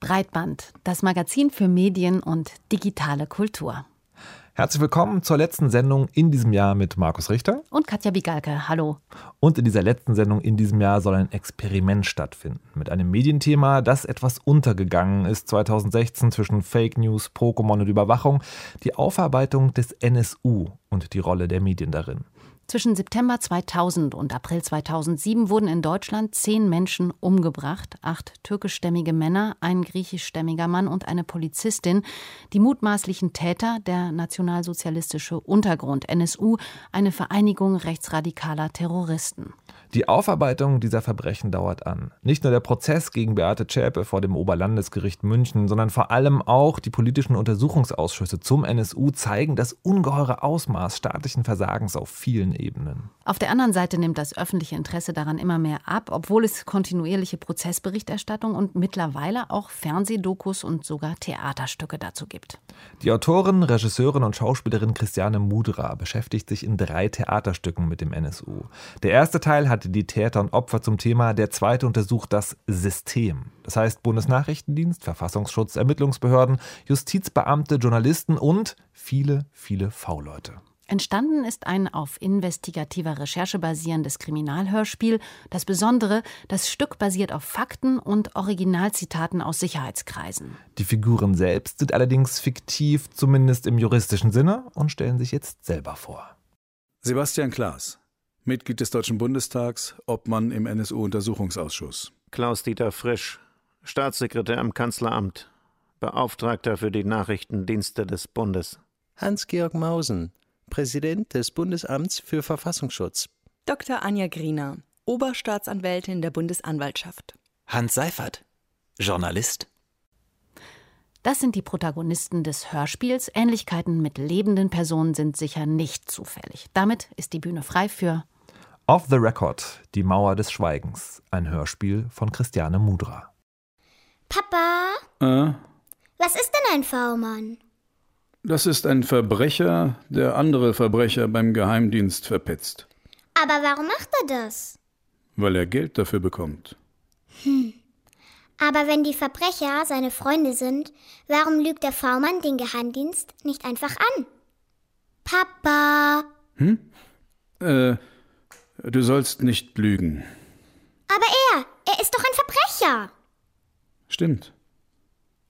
Breitband, das Magazin für Medien und digitale Kultur. Herzlich willkommen zur letzten Sendung in diesem Jahr mit Markus Richter. Und Katja Bigalke. Hallo. Und in dieser letzten Sendung in diesem Jahr soll ein Experiment stattfinden. Mit einem Medienthema, das etwas untergegangen ist 2016 zwischen Fake News, Pokémon und Überwachung. Die Aufarbeitung des NSU und die Rolle der Medien darin. Zwischen September 2000 und April 2007 wurden in Deutschland zehn Menschen umgebracht, acht türkischstämmige Männer, ein griechischstämmiger Mann und eine Polizistin. Die mutmaßlichen Täter, der nationalsozialistische Untergrund NSU, eine Vereinigung rechtsradikaler Terroristen. Die Aufarbeitung dieser Verbrechen dauert an. Nicht nur der Prozess gegen Beate Zschäpe vor dem Oberlandesgericht München, sondern vor allem auch die politischen Untersuchungsausschüsse zum NSU zeigen das ungeheure Ausmaß staatlichen Versagens auf vielen Ebenen. Auf der anderen Seite nimmt das öffentliche Interesse daran immer mehr ab, obwohl es kontinuierliche Prozessberichterstattung und mittlerweile auch Fernsehdokus und sogar Theaterstücke dazu gibt. Die Autorin, Regisseurin und Schauspielerin Christiane Mudra beschäftigt sich in drei Theaterstücken mit dem NSU. Der erste Teil hat hatte die Täter und Opfer zum Thema, der zweite untersucht das System. Das heißt Bundesnachrichtendienst, Verfassungsschutz, Ermittlungsbehörden, Justizbeamte, Journalisten und viele, viele V-Leute. Entstanden ist ein auf investigativer Recherche basierendes Kriminalhörspiel. Das Besondere, das Stück basiert auf Fakten und Originalzitaten aus Sicherheitskreisen. Die Figuren selbst sind allerdings fiktiv, zumindest im juristischen Sinne, und stellen sich jetzt selber vor. Sebastian Klaas, Mitglied des Deutschen Bundestags, Obmann im NSU-Untersuchungsausschuss. Klaus-Dieter Frisch, Staatssekretär im Kanzleramt, Beauftragter für die Nachrichtendienste des Bundes. Hans-Georg Mausen, Präsident des Bundesamts für Verfassungsschutz. Dr. Anja Griener, Oberstaatsanwältin der Bundesanwaltschaft. Hans Seifert, Journalist. Das sind die Protagonisten des Hörspiels. Ähnlichkeiten mit lebenden Personen sind sicher nicht zufällig. Damit ist die Bühne frei für Off the Record, Die Mauer des Schweigens, ein Hörspiel von Christiane Mudra. Papa? Äh? Was ist denn ein V-Mann? Das ist ein Verbrecher, der andere Verbrecher beim Geheimdienst verpetzt. Aber warum macht er das? Weil er Geld dafür bekommt. Hm. Aber wenn die Verbrecher seine Freunde sind, warum lügt der V-Mann den Geheimdienst nicht einfach an? Papa! Hm? Äh, Du sollst nicht lügen. Aber er, er ist doch ein Verbrecher. Stimmt.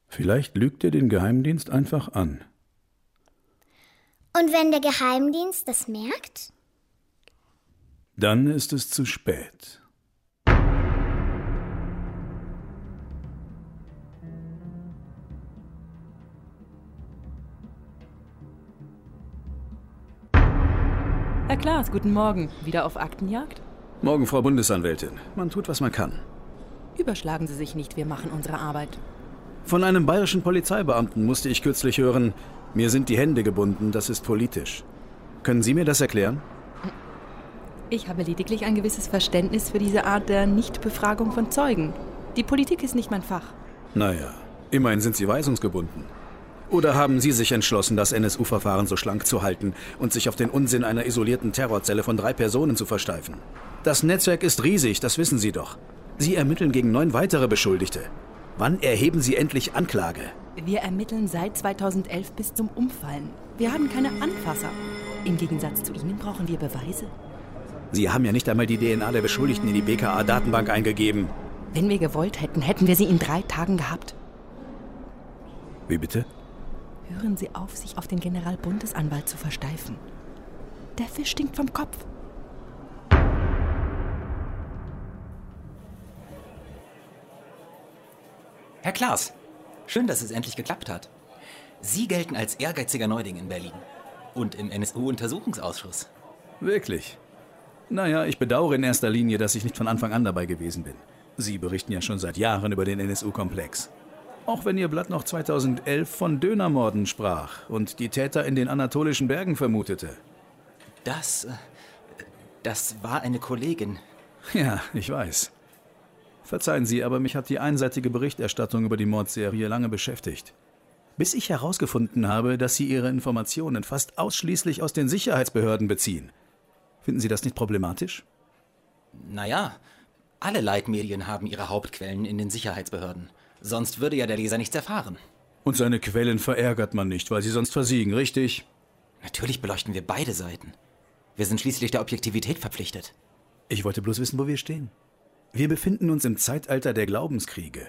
Vielleicht lügt er den Geheimdienst einfach an. Und wenn der Geheimdienst das merkt? Dann ist es zu spät. Klaas, guten Morgen. Wieder auf Aktenjagd? Morgen, Frau Bundesanwältin. Man tut, was man kann. Überschlagen Sie sich nicht, wir machen unsere Arbeit. Von einem bayerischen Polizeibeamten musste ich kürzlich hören, mir sind die Hände gebunden, das ist politisch. Können Sie mir das erklären? Ich habe lediglich ein gewisses Verständnis für diese Art der Nichtbefragung von Zeugen. Die Politik ist nicht mein Fach. Naja, immerhin sind Sie weisungsgebunden. Oder haben Sie sich entschlossen, das NSU-Verfahren so schlank zu halten und sich auf den Unsinn einer isolierten Terrorzelle von drei Personen zu versteifen? Das Netzwerk ist riesig, das wissen Sie doch. Sie ermitteln gegen neun weitere Beschuldigte. Wann erheben Sie endlich Anklage? Wir ermitteln seit 2011 bis zum Umfallen. Wir haben keine Anfasser. Im Gegensatz zu Ihnen brauchen wir Beweise. Sie haben ja nicht einmal die DNA der Beschuldigten in die BKA-Datenbank eingegeben. Wenn wir gewollt hätten, hätten wir sie in drei Tagen gehabt. Wie bitte? Hören Sie auf, sich auf den Generalbundesanwalt zu versteifen. Der Fisch stinkt vom Kopf. Herr Klaas, schön, dass es endlich geklappt hat. Sie gelten als ehrgeiziger Neuling in Berlin und im NSU-Untersuchungsausschuss. Wirklich? Naja, ich bedauere in erster Linie, dass ich nicht von Anfang an dabei gewesen bin. Sie berichten ja schon seit Jahren über den NSU-Komplex. Auch wenn Ihr Blatt noch 2011 von Dönermorden sprach und die Täter in den anatolischen Bergen vermutete. Das. Äh, das war eine Kollegin. Ja, ich weiß. Verzeihen Sie, aber mich hat die einseitige Berichterstattung über die Mordserie lange beschäftigt. Bis ich herausgefunden habe, dass Sie Ihre Informationen fast ausschließlich aus den Sicherheitsbehörden beziehen. Finden Sie das nicht problematisch? Naja, alle Leitmedien haben ihre Hauptquellen in den Sicherheitsbehörden. Sonst würde ja der Leser nichts erfahren. Und seine Quellen verärgert man nicht, weil sie sonst versiegen, richtig? Natürlich beleuchten wir beide Seiten. Wir sind schließlich der Objektivität verpflichtet. Ich wollte bloß wissen, wo wir stehen. Wir befinden uns im Zeitalter der Glaubenskriege.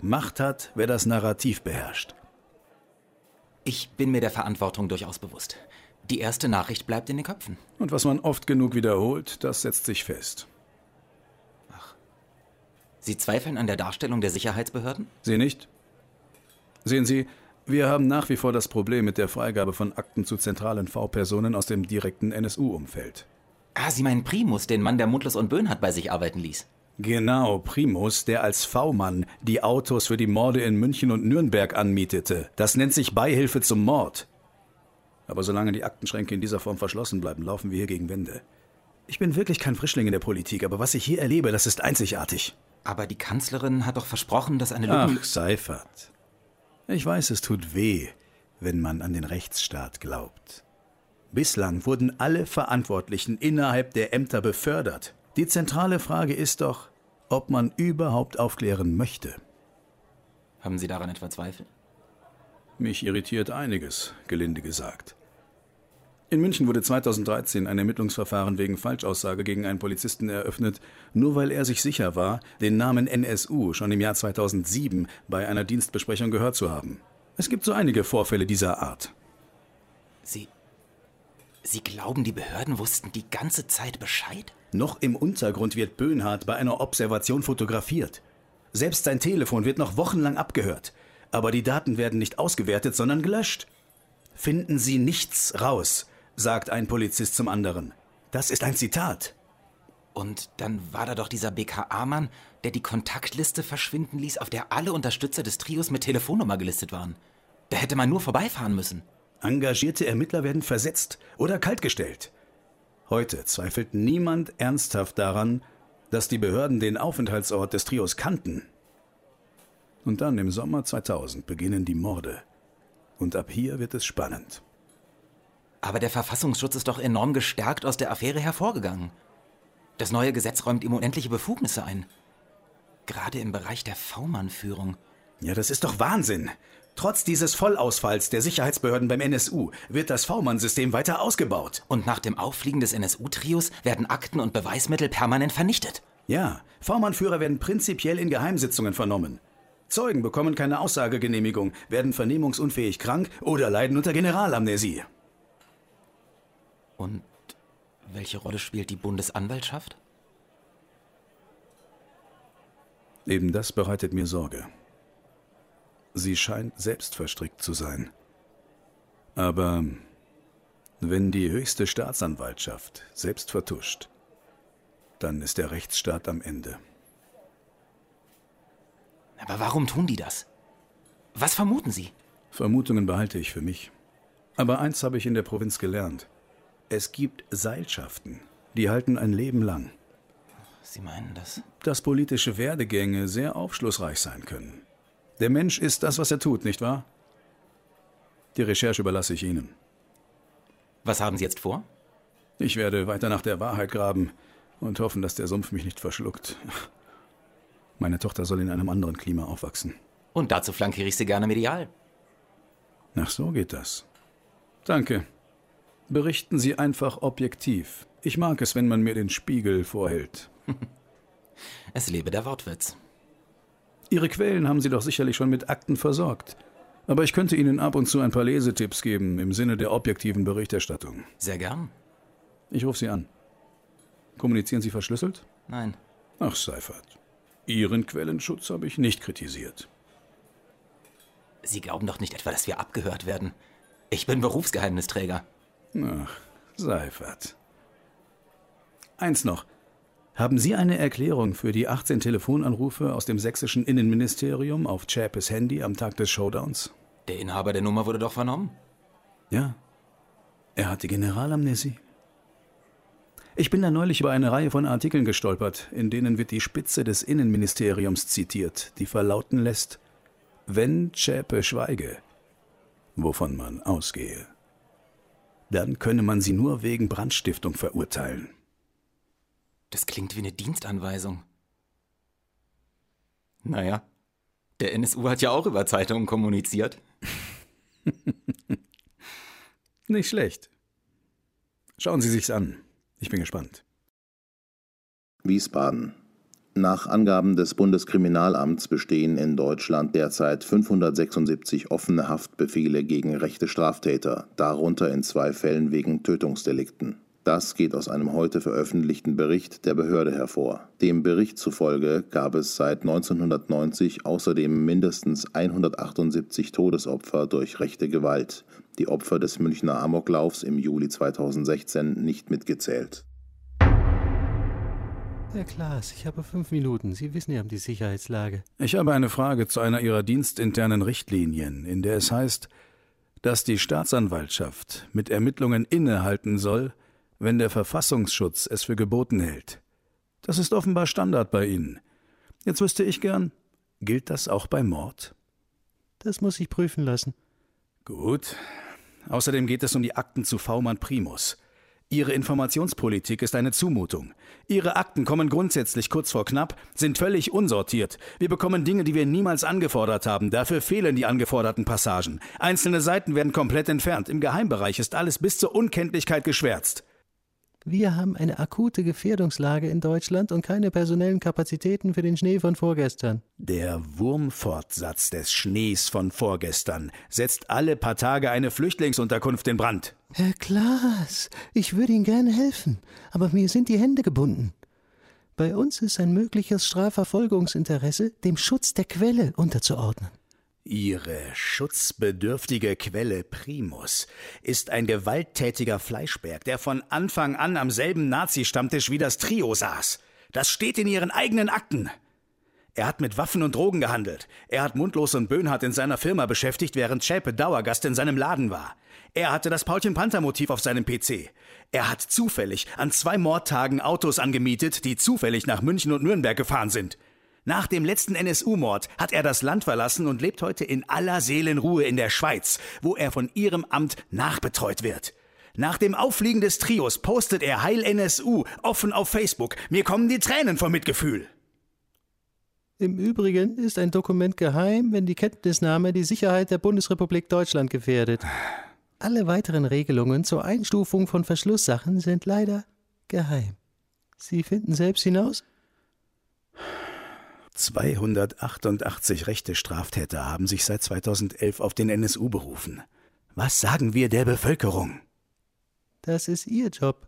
Macht hat, wer das Narrativ beherrscht. Ich bin mir der Verantwortung durchaus bewusst. Die erste Nachricht bleibt in den Köpfen. Und was man oft genug wiederholt, das setzt sich fest. Sie zweifeln an der Darstellung der Sicherheitsbehörden? Sie nicht? Sehen Sie, wir haben nach wie vor das Problem mit der Freigabe von Akten zu zentralen V-Personen aus dem direkten NSU-Umfeld. Ah, Sie meinen Primus, den Mann, der Mundlos und Böhnhardt bei sich arbeiten ließ. Genau, Primus, der als V-Mann die Autos für die Morde in München und Nürnberg anmietete. Das nennt sich Beihilfe zum Mord. Aber solange die Aktenschränke in dieser Form verschlossen bleiben, laufen wir hier gegen Wände. Ich bin wirklich kein Frischling in der Politik, aber was ich hier erlebe, das ist einzigartig. Aber die Kanzlerin hat doch versprochen, dass eine Lücken... Ach, Seifert. Ich weiß, es tut weh, wenn man an den Rechtsstaat glaubt. Bislang wurden alle Verantwortlichen innerhalb der Ämter befördert. Die zentrale Frage ist doch, ob man überhaupt aufklären möchte. Haben Sie daran etwa Zweifel? Mich irritiert einiges, gelinde gesagt. In München wurde 2013 ein Ermittlungsverfahren wegen Falschaussage gegen einen Polizisten eröffnet, nur weil er sich sicher war, den Namen NSU schon im Jahr 2007 bei einer Dienstbesprechung gehört zu haben. Es gibt so einige Vorfälle dieser Art. Sie. Sie glauben, die Behörden wussten die ganze Zeit Bescheid? Noch im Untergrund wird Böhnhardt bei einer Observation fotografiert. Selbst sein Telefon wird noch wochenlang abgehört. Aber die Daten werden nicht ausgewertet, sondern gelöscht. Finden Sie nichts raus, sagt ein Polizist zum anderen. Das ist ein Zitat. Und dann war da doch dieser BKA-Mann, der die Kontaktliste verschwinden ließ, auf der alle Unterstützer des Trios mit Telefonnummer gelistet waren. Da hätte man nur vorbeifahren müssen. Engagierte Ermittler werden versetzt oder kaltgestellt. Heute zweifelt niemand ernsthaft daran, dass die Behörden den Aufenthaltsort des Trios kannten. Und dann im Sommer 2000 beginnen die Morde. Und ab hier wird es spannend. Aber der Verfassungsschutz ist doch enorm gestärkt aus der Affäre hervorgegangen. Das neue Gesetz räumt ihm unendliche Befugnisse ein. Gerade im Bereich der V-Mann-Führung. Ja, das ist doch Wahnsinn. Trotz dieses Vollausfalls der Sicherheitsbehörden beim NSU wird das V-Mann-System weiter ausgebaut. Und nach dem Auffliegen des NSU-Trios werden Akten und Beweismittel permanent vernichtet. Ja, V-Mann-Führer werden prinzipiell in Geheimsitzungen vernommen. Zeugen bekommen keine Aussagegenehmigung, werden vernehmungsunfähig krank oder leiden unter Generalamnesie. Und welche Rolle spielt die Bundesanwaltschaft? Eben das bereitet mir Sorge. Sie scheint selbst verstrickt zu sein. Aber wenn die höchste Staatsanwaltschaft selbst vertuscht, dann ist der Rechtsstaat am Ende. Aber warum tun die das? Was vermuten Sie? Vermutungen behalte ich für mich. Aber eins habe ich in der Provinz gelernt. Es gibt Seilschaften, die halten ein Leben lang. Sie meinen das? Dass politische Werdegänge sehr aufschlussreich sein können. Der Mensch ist das, was er tut, nicht wahr? Die Recherche überlasse ich Ihnen. Was haben Sie jetzt vor? Ich werde weiter nach der Wahrheit graben und hoffen, dass der Sumpf mich nicht verschluckt. Meine Tochter soll in einem anderen Klima aufwachsen. Und dazu flankiere ich Sie gerne medial. Ach so geht das. Danke. Berichten Sie einfach objektiv. Ich mag es, wenn man mir den Spiegel vorhält. es lebe der Wortwitz. Ihre Quellen haben Sie doch sicherlich schon mit Akten versorgt. Aber ich könnte Ihnen ab und zu ein paar Lesetipps geben im Sinne der objektiven Berichterstattung. Sehr gern. Ich rufe Sie an. Kommunizieren Sie verschlüsselt? Nein. Ach, Seifert. Ihren Quellenschutz habe ich nicht kritisiert. Sie glauben doch nicht etwa, dass wir abgehört werden. Ich bin Berufsgeheimnisträger. Ach, Seifert. Eins noch. Haben Sie eine Erklärung für die 18 Telefonanrufe aus dem sächsischen Innenministerium auf Chapes Handy am Tag des Showdowns? Der Inhaber der Nummer wurde doch vernommen. Ja. Er hatte Generalamnesie. Ich bin da neulich über eine Reihe von Artikeln gestolpert, in denen wird die Spitze des Innenministeriums zitiert, die verlauten lässt, wenn Zschäpe schweige, wovon man ausgehe, dann könne man sie nur wegen Brandstiftung verurteilen. Das klingt wie eine Dienstanweisung. Naja, Der NSU hat ja auch über Zeitungen kommuniziert. Nicht schlecht. Schauen Sie sich's an. Ich bin gespannt. Wiesbaden. Nach Angaben des Bundeskriminalamts bestehen in Deutschland derzeit 576 offene Haftbefehle gegen rechte Straftäter, darunter in zwei Fällen wegen Tötungsdelikten. Das geht aus einem heute veröffentlichten Bericht der Behörde hervor. Dem Bericht zufolge gab es seit 1990 außerdem mindestens 178 Todesopfer durch rechte Gewalt, die Opfer des Münchner Amoklaufs im Juli 2016 nicht mitgezählt. Herr Klaas, ich habe fünf Minuten. Sie wissen ja um die Sicherheitslage. Ich habe eine Frage zu einer Ihrer dienstinternen Richtlinien, in der es heißt, dass die Staatsanwaltschaft mit Ermittlungen innehalten soll, wenn der Verfassungsschutz es für geboten hält. Das ist offenbar Standard bei Ihnen. Jetzt wüsste ich gern, gilt das auch bei Mord? Das muss ich prüfen lassen. Gut. Außerdem geht es um die Akten zu V-Mann Primus. Ihre Informationspolitik ist eine Zumutung. Ihre Akten kommen grundsätzlich kurz vor knapp, sind völlig unsortiert. Wir bekommen Dinge, die wir niemals angefordert haben. Dafür fehlen die angeforderten Passagen. Einzelne Seiten werden komplett entfernt. Im Geheimbereich ist alles bis zur Unkenntlichkeit geschwärzt. Wir haben eine akute Gefährdungslage in Deutschland und keine personellen Kapazitäten für den Schnee von vorgestern. Der Wurmfortsatz des Schnees von vorgestern setzt alle paar Tage eine Flüchtlingsunterkunft in Brand. Herr Klaas, ich würde Ihnen gerne helfen, aber mir sind die Hände gebunden. Bei uns ist ein mögliches Strafverfolgungsinteresse dem Schutz der Quelle unterzuordnen. Ihre schutzbedürftige Quelle Primus ist ein gewalttätiger Fleischberg, der von Anfang an am selben Nazi-Stammtisch wie das Trio saß. Das steht in Ihren eigenen Akten. Er hat mit Waffen und Drogen gehandelt. Er hat Mundlos und Böhnhardt in seiner Firma beschäftigt, während Schäpe Dauergast in seinem Laden war. Er hatte das Paulchen Panther Motiv auf seinem PC. Er hat zufällig an zwei Mordtagen Autos angemietet, die zufällig nach München und Nürnberg gefahren sind. Nach dem letzten NSU-Mord hat er das Land verlassen und lebt heute in aller Seelenruhe in der Schweiz, wo er von ihrem Amt nachbetreut wird. Nach dem Auffliegen des Trios postet er Heil NSU offen auf Facebook. Mir kommen die Tränen vom Mitgefühl. Im Übrigen ist ein Dokument geheim, wenn die Kenntnisnahme die Sicherheit der Bundesrepublik Deutschland gefährdet. Alle weiteren Regelungen zur Einstufung von Verschlusssachen sind leider geheim. Sie finden selbst hinaus? 288 rechte Straftäter haben sich seit 2011 auf den NSU berufen. Was sagen wir der Bevölkerung? Das ist Ihr Job.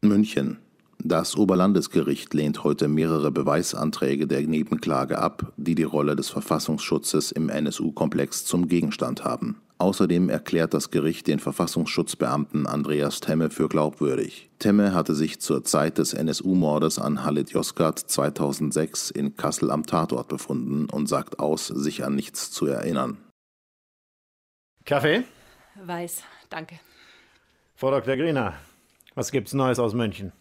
München. Das Oberlandesgericht lehnt heute mehrere Beweisanträge der Nebenklage ab, die die Rolle des Verfassungsschutzes im NSU-Komplex zum Gegenstand haben. Außerdem erklärt das Gericht den Verfassungsschutzbeamten Andreas Temme für glaubwürdig. Temme hatte sich zur Zeit des NSU-Mordes an Halit Yozgat 2006 in Kassel am Tatort befunden und sagt aus, sich an nichts zu erinnern. Kaffee? Weiß, danke. Frau Dr. Griener, was gibt's Neues aus München?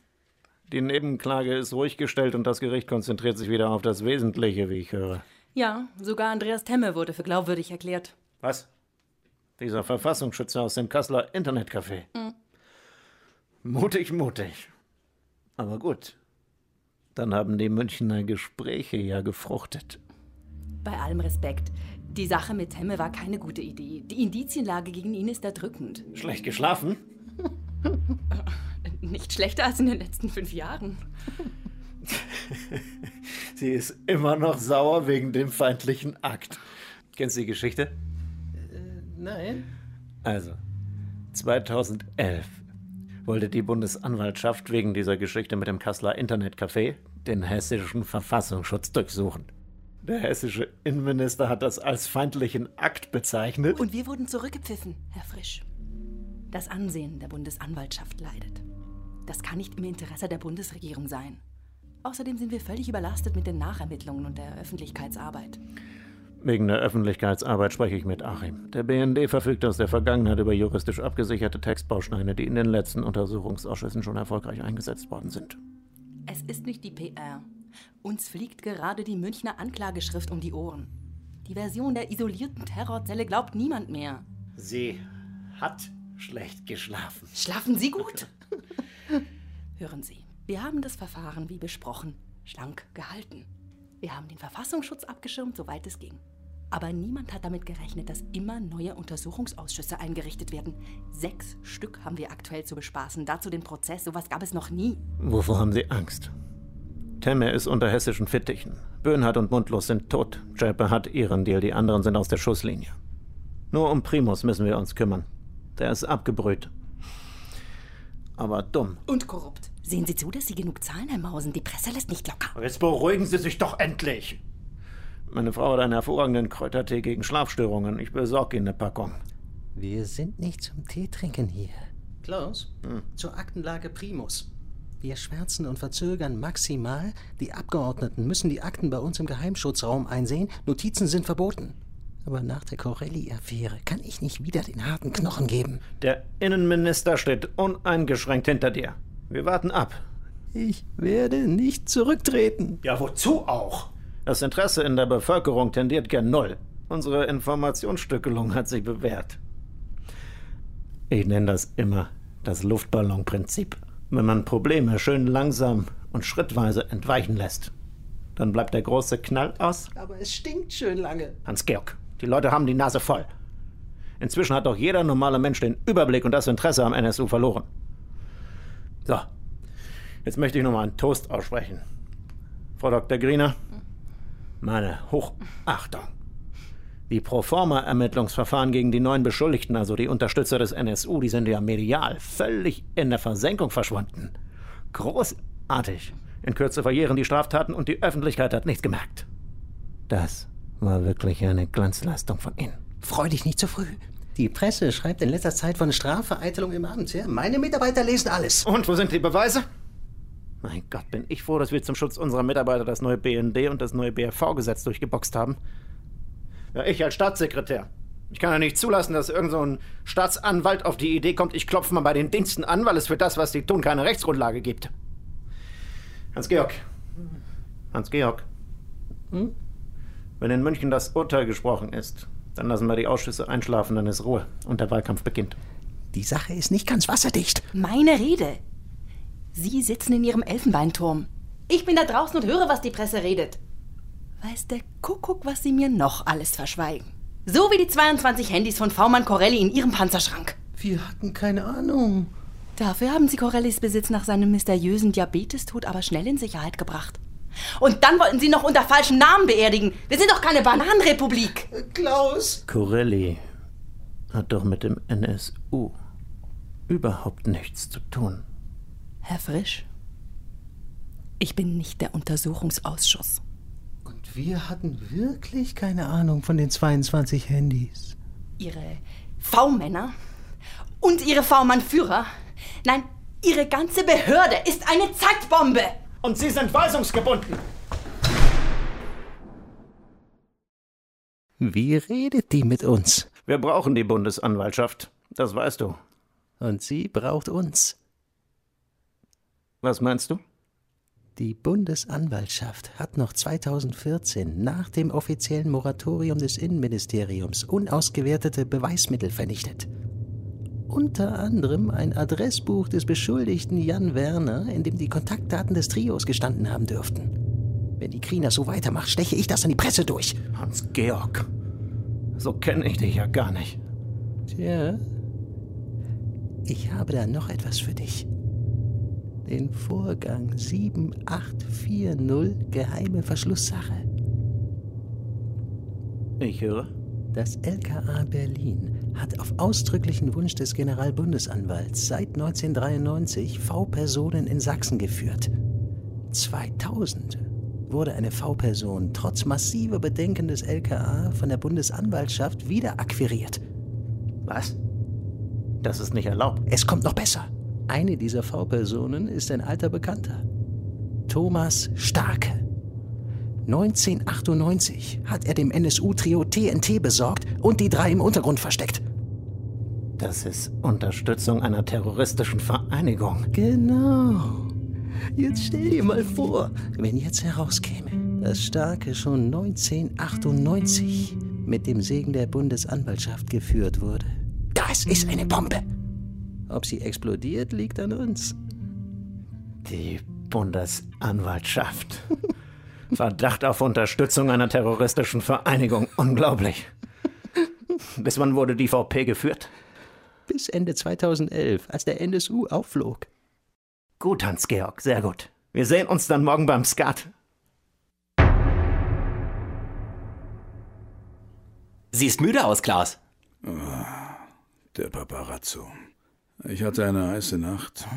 Die Nebenklage ist ruhig gestellt und das Gericht konzentriert sich wieder auf das Wesentliche, wie ich höre. Ja, sogar Andreas Temme wurde für glaubwürdig erklärt. Was? Dieser Verfassungsschützer aus dem Kasseler Internetcafé. Mhm. Mutig, mutig. Aber gut. Dann haben die Münchner Gespräche ja gefruchtet. Bei allem Respekt. Die Sache mit Temme war keine gute Idee. Die Indizienlage gegen ihn ist erdrückend. Schlecht geschlafen? Nicht schlechter als in den letzten fünf Jahren. Sie ist immer noch sauer wegen dem feindlichen Akt. Kennst du die Geschichte? Nein. Also, 2011 wollte die Bundesanwaltschaft wegen dieser Geschichte mit dem Kasseler Internetcafé den hessischen Verfassungsschutz durchsuchen. Der hessische Innenminister hat das als feindlichen Akt bezeichnet. Und wir wurden zurückgepfiffen, Herr Frisch. Das Ansehen der Bundesanwaltschaft leidet. Das kann nicht im Interesse der Bundesregierung sein. Außerdem sind wir völlig überlastet mit den Nachermittlungen und der Öffentlichkeitsarbeit. Wegen der Öffentlichkeitsarbeit spreche ich mit Achim. Der BND verfügt aus der Vergangenheit über juristisch abgesicherte Textbausteine, die in den letzten Untersuchungsausschüssen schon erfolgreich eingesetzt worden sind. Es ist nicht die PR. Uns fliegt gerade die Münchner Anklageschrift um die Ohren. Die Version der isolierten Terrorzelle glaubt niemand mehr. Sie hat schlecht geschlafen. Schlafen Sie gut? Hören Sie, wir haben das Verfahren wie besprochen schlank gehalten. Wir haben den Verfassungsschutz abgeschirmt, soweit es ging. Aber niemand hat damit gerechnet, dass immer neue Untersuchungsausschüsse eingerichtet werden. Sechs Stück haben wir aktuell zu bespaßen. Dazu den Prozess. Sowas gab es noch nie. Wovor haben Sie Angst? Temme ist unter hessischen Fittichen. Böhnhardt und Mundlos sind tot. Schäpe hat ihren Deal, die anderen sind aus der Schusslinie. Nur um Primus müssen wir uns kümmern. Der ist abgebrüht. Aber dumm. Und korrupt. Sehen Sie zu, dass Sie genug zahlen, Herr Mausen. Die Presse lässt nicht locker. Jetzt beruhigen Sie sich doch endlich. Meine Frau hat einen hervorragenden Kräutertee gegen Schlafstörungen. Ich besorge Ihnen eine Packung. Wir sind nicht zum Teetrinken hier. Klaus, hm. zur Aktenlage Primus. Wir schwärzen und verzögern maximal. Die Abgeordneten müssen die Akten bei uns im Geheimschutzraum einsehen. Notizen sind verboten. Aber nach der Corelli-Affäre kann ich nicht wieder den harten Knochen geben. Der Innenminister steht uneingeschränkt hinter dir. Wir warten ab. Ich werde nicht zurücktreten. Ja, wozu auch? Das Interesse in der Bevölkerung tendiert gern null. Unsere Informationsstückelung hat sich bewährt. Ich nenne das immer das Luftballonprinzip. Wenn man Probleme schön langsam und schrittweise entweichen lässt, dann bleibt der große Knall aus. Aber es stinkt schön lange. Hans-Georg, die Leute haben die Nase voll. Inzwischen hat doch jeder normale Mensch den Überblick und das Interesse am NSU verloren. So, jetzt möchte ich noch mal einen Toast aussprechen. Frau Dr. Griener, meine Hochachtung. Die Proforma-Ermittlungsverfahren gegen die neuen Beschuldigten, also die Unterstützer des NSU, die sind ja medial völlig in der Versenkung verschwunden. Großartig. In Kürze verjähren die Straftaten und die Öffentlichkeit hat nichts gemerkt. Das war wirklich eine Glanzleistung von Ihnen. Freu dich nicht zu früh. Die Presse schreibt in letzter Zeit von Strafvereitelung im Amt. Ja? Meine Mitarbeiter lesen alles. Und wo sind die Beweise? Mein Gott, bin ich froh, dass wir zum Schutz unserer Mitarbeiter das neue BND und das neue BRV-Gesetz durchgeboxt haben. Ja, ich als Staatssekretär. Ich kann ja nicht zulassen, dass irgend so ein Staatsanwalt auf die Idee kommt, ich klopfe mal bei den Diensten an, weil es für das, was sie tun, keine Rechtsgrundlage gibt. Hans-Georg. Hans-Georg. Hm? Wenn in München das Urteil gesprochen ist, dann lassen wir die Ausschüsse einschlafen, dann ist Ruhe und der Wahlkampf beginnt. Die Sache ist nicht ganz wasserdicht. Meine Rede. Sie sitzen in Ihrem Elfenbeinturm. Ich bin da draußen und höre, was die Presse redet. Weiß der Kuckuck, was Sie mir noch alles verschweigen. So wie die 22 Handys von V-Mann Corelli in Ihrem Panzerschrank. Wir hatten keine Ahnung. Dafür haben Sie Corellis Besitz nach seinem mysteriösen Diabetestod aber schnell in Sicherheit gebracht. Und dann wollten Sie noch unter falschen Namen beerdigen. Wir sind doch keine Bananenrepublik. Klaus! Corelli hat doch mit dem NSU überhaupt nichts zu tun. Herr Frisch, ich bin nicht der Untersuchungsausschuss. Und wir hatten wirklich keine Ahnung von den 22 Handys. Ihre V-Männer und Ihre V-Mann-Führer, nein, Ihre ganze Behörde ist eine Zeitbombe! Und Sie sind weisungsgebunden! Wie redet die mit uns? Wir brauchen die Bundesanwaltschaft, das weißt du. Und sie braucht uns. Was meinst du? Die Bundesanwaltschaft hat noch 2014 nach dem offiziellen Moratorium des Innenministeriums unausgewertete Beweismittel vernichtet. Unter anderem ein Adressbuch des Beschuldigten Jan Werner, in dem die Kontaktdaten des Trios gestanden haben dürften. Wenn die Kriener so weitermacht, steche ich das an die Presse durch. Hans-Georg, so kenne ich dich ja gar nicht. Tja, ich habe da noch etwas für dich den Vorgang 7840 geheime Verschlusssache. Ich höre. Das LKA Berlin hat auf ausdrücklichen Wunsch des Generalbundesanwalts seit 1993 V-Personen in Sachsen geführt. 2000 wurde eine V-Person trotz massiver Bedenken des LKA von der Bundesanwaltschaft wieder akquiriert. Was? Das ist nicht erlaubt. Es kommt noch besser. Eine dieser V-Personen ist ein alter Bekannter. Thomas Starke. 1998 hat er dem NSU-Trio TNT besorgt und die drei im Untergrund versteckt. Das ist Unterstützung einer terroristischen Vereinigung. Genau. Jetzt stell dir mal vor, wenn jetzt herauskäme, dass Starke schon 1998 mit dem Segen der Bundesanwaltschaft geführt wurde. Das ist eine Bombe. Ob sie explodiert, liegt an uns. Die Bundesanwaltschaft. Verdacht auf Unterstützung einer terroristischen Vereinigung. Unglaublich. Bis wann wurde die VP geführt? Bis Ende 2011, als der NSU aufflog. Gut, Hans-Georg, sehr gut. Wir sehen uns dann morgen beim Skat. Siehst müde aus, Klaas. Oh, der Paparazzo. Ich hatte eine heiße Nacht.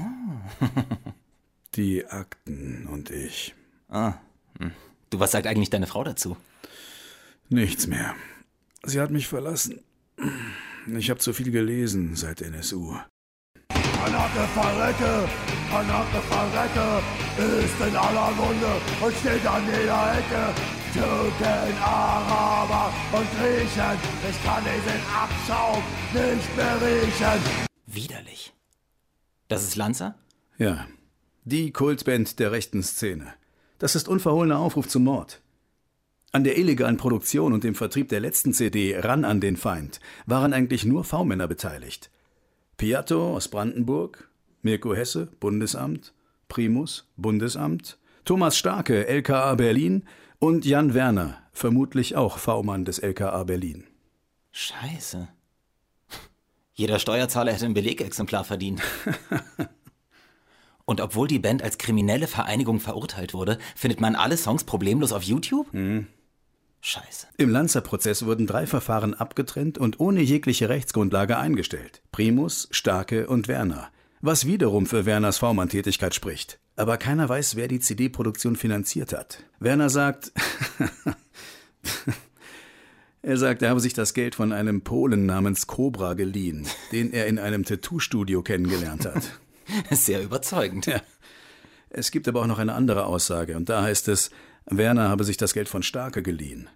Die Akten und ich. Ah. Du, was sagt eigentlich deine Frau dazu? Nichts mehr. Sie hat mich verlassen. Ich habe zu viel gelesen seit NSU. Hanake Verrecke, Hanake Verrecke ist in aller Munde und steht an jeder Ecke. Türken, Araber und Griechen, ich kann diesen Abschaum nicht mehr riechen. Widerlich. Das ist Lanza? Ja, die Kultband der rechten Szene. Das ist unverhohlener Aufruf zum Mord. An der illegalen Produktion und dem Vertrieb der letzten CD Ran an den Feind waren eigentlich nur V-Männer beteiligt. Piatto aus Brandenburg, Mirko Hesse, Bundesamt, Primus, Bundesamt, Thomas Starke, LKA Berlin und Jan Werner, vermutlich auch V-Mann des LKA Berlin. Scheiße. Jeder Steuerzahler hätte ein Belegexemplar verdient. Und obwohl die Band als kriminelle Vereinigung verurteilt wurde, findet man alle Songs problemlos auf YouTube? Hm. Scheiße. Im Lanzer-Prozess wurden drei Verfahren abgetrennt und ohne jegliche Rechtsgrundlage eingestellt. Primus, Starke und Werner. Was wiederum für Werners V-Mann-Tätigkeit spricht. Aber keiner weiß, wer die CD-Produktion finanziert hat. Werner sagt, er sagt, er habe sich das Geld von einem Polen namens Cobra geliehen, den er in einem Tattoo-Studio kennengelernt hat. Sehr überzeugend. Ja. Es gibt aber auch noch eine andere Aussage, und da heißt es, Werner habe sich das Geld von Starke geliehen.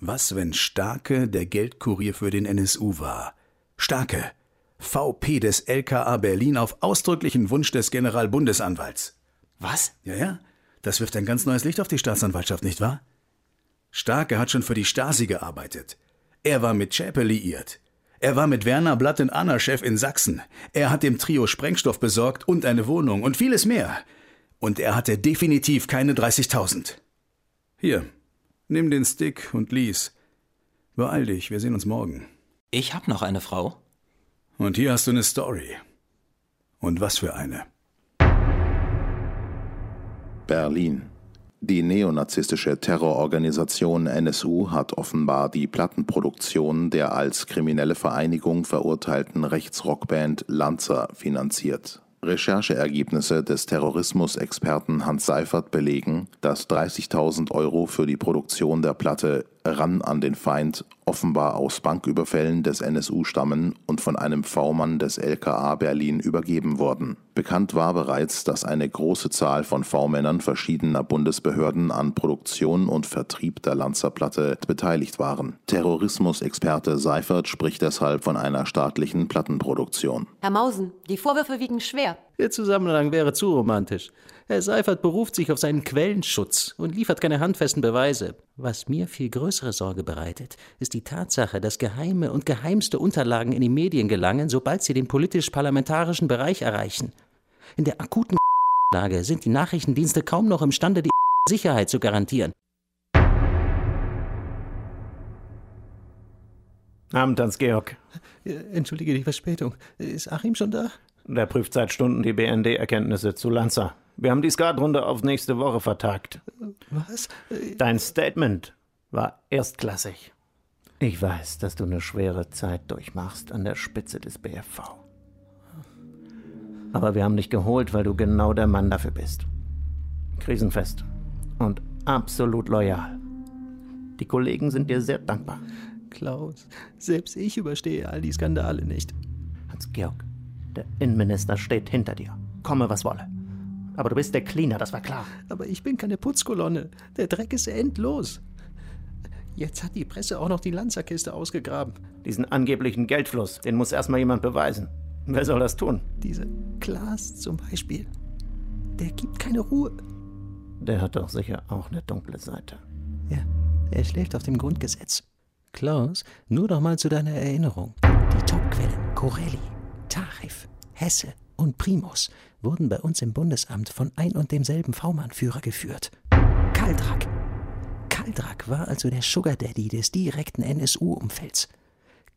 Was, wenn Starke der Geldkurier für den NSU war? Starke, VP des LKA Berlin auf ausdrücklichen Wunsch des Generalbundesanwalts. Was? Ja, ja. Das wirft ein ganz neues Licht auf die Staatsanwaltschaft, nicht wahr? Starke hat schon für die Stasi gearbeitet. Er war mit Schäpe liiert. Er war mit Werner Blatt und Anna Chef in Sachsen. Er hat dem Trio Sprengstoff besorgt und eine Wohnung und vieles mehr. Und er hatte definitiv keine 30.000. Hier, nimm den Stick und lies. Beeil dich, wir sehen uns morgen. Ich hab noch eine Frau. Und hier hast du eine Story. Und was für eine. Berlin. Die neonazistische Terrororganisation NSU hat offenbar die Plattenproduktion der als kriminelle Vereinigung verurteilten Rechtsrockband Lanza finanziert. Rechercheergebnisse des Terrorismusexperten Hans Seifert belegen, dass 30.000 Euro für die Produktion der Platte Ran an den Feind offenbar aus Banküberfällen des NSU stammen und von einem V-Mann des LKA Berlin übergeben wurden. Bekannt war bereits, dass eine große Zahl von V-Männern verschiedener Bundesbehörden an Produktion und Vertrieb der Lanzerplatte beteiligt waren. Terrorismusexperte Seifert spricht deshalb von einer staatlichen Plattenproduktion. Herr Mausen, die Vorwürfe wiegen schwer. Der Zusammenhang wäre zu romantisch. Herr Seifert beruft sich auf seinen Quellenschutz und liefert keine handfesten Beweise. Was mir viel größere Sorge bereitet, ist die Tatsache, dass geheime und geheimste Unterlagen in die Medien gelangen, sobald sie den politisch-parlamentarischen Bereich erreichen. In der akuten Lage sind die Nachrichtendienste kaum noch imstande, die Sicherheit zu garantieren. Abend, Hans-Georg. Entschuldige die Verspätung. Ist Achim schon da? Der prüft seit Stunden die BND-Erkenntnisse zu Lanza. Wir haben die Skatrunde auf nächste Woche vertagt. Was? Dein Statement war erstklassig. Ich weiß, dass du eine schwere Zeit durchmachst an der Spitze des BFV. Aber wir haben dich geholt, weil du genau der Mann dafür bist. Krisenfest und absolut loyal. Die Kollegen sind dir sehr dankbar. Klaus, selbst ich überstehe all die Skandale nicht. Hans-Georg, der Innenminister steht hinter dir. Komme, was wolle. Aber du bist der Cleaner, das war klar. Aber ich bin keine Putzkolonne. Der Dreck ist endlos. Jetzt hat die Presse auch noch die Lanzerkiste ausgegraben. Diesen angeblichen Geldfluss, den muss erstmal jemand beweisen. Wer soll das tun? Dieser Klaas zum Beispiel. Der gibt keine Ruhe. Der hat doch sicher auch eine dunkle Seite. Ja, er schläft auf dem Grundgesetz. Klaus, nur noch mal zu deiner Erinnerung. Die Topquellen Corelli, Tarif, Hesse und Primus wurden bei uns im Bundesamt von ein und demselben V-Mann-Führer geführt. Kaldrak. Kaldrak war also der Sugar Daddy des direkten NSU-Umfelds.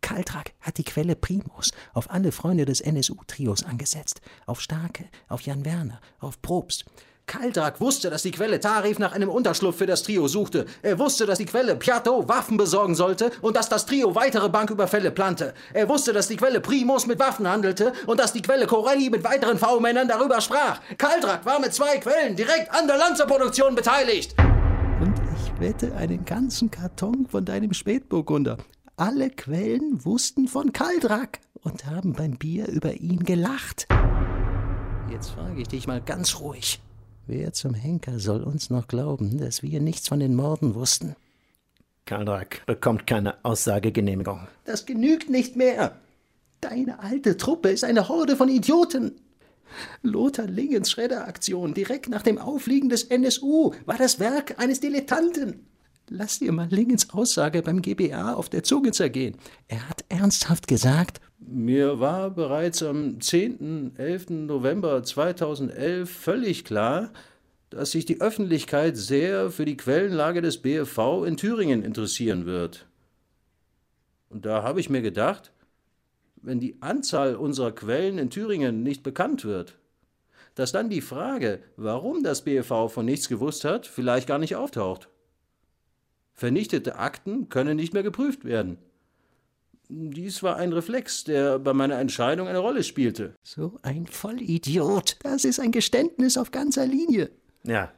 Kaldrak hat die Quelle Primus auf alle Freunde des NSU-Trios angesetzt. Auf Starke, auf Jan Werner, auf Probst. Kaldrak wusste, dass die Quelle Tarif nach einem Unterschlupf für das Trio suchte. Er wusste, dass die Quelle Piatto Waffen besorgen sollte und dass das Trio weitere Banküberfälle plante. Er wusste, dass die Quelle Primus mit Waffen handelte und dass die Quelle Corelli mit weiteren V-Männern darüber sprach. Kaldrak war mit zwei Quellen direkt an der Lanzerproduktion beteiligt. Und ich wette einen ganzen Karton von deinem Spätburgunder. Alle Quellen wussten von Kaldrak und haben beim Bier über ihn gelacht. Jetzt frage ich dich mal ganz ruhig. Wer zum Henker soll uns noch glauben, dass wir nichts von den Morden wussten? Kaldrak bekommt keine Aussagegenehmigung. Das genügt nicht mehr. Deine alte Truppe ist eine Horde von Idioten. Lothar Lingens Schredderaktion direkt nach dem Aufliegen des NSU war das Werk eines Dilettanten. Lass dir mal Lingens Aussage beim GBA auf der Zunge zergehen. Er hat ernsthaft gesagt, mir war bereits am 10. 11. November 2011 völlig klar, dass sich die Öffentlichkeit sehr für die Quellenlage des BFV in Thüringen interessieren wird. Und da habe ich mir gedacht, wenn die Anzahl unserer Quellen in Thüringen nicht bekannt wird, dass dann die Frage, warum das BFV von nichts gewusst hat, vielleicht gar nicht auftaucht. Vernichtete Akten können nicht mehr geprüft werden. Dies war ein Reflex, der bei meiner Entscheidung eine Rolle spielte. So ein Vollidiot. Das ist ein Geständnis auf ganzer Linie. Ja,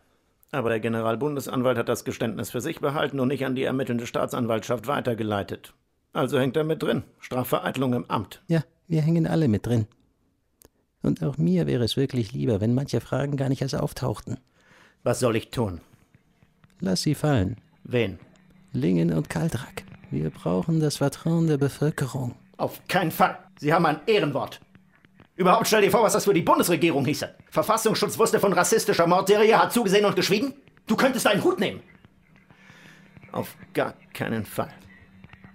aber der Generalbundesanwalt hat das Geständnis für sich behalten und nicht an die ermittelnde Staatsanwaltschaft weitergeleitet. Also hängt er mit drin. Strafvereitlung im Amt. Ja, wir hängen alle mit drin. Und auch mir wäre es wirklich lieber, wenn manche Fragen gar nicht erst auftauchten. Was soll ich tun? Lass sie fallen. Wen? Lingen und Kaldrak. Wir brauchen das Vertrauen der Bevölkerung. Auf keinen Fall. Sie haben ein Ehrenwort. Überhaupt stell dir vor, was das für die Bundesregierung hieße. Verfassungsschutz wusste von rassistischer Mordserie, hat zugesehen und geschwiegen? Du könntest einen Hut nehmen. Auf gar keinen Fall.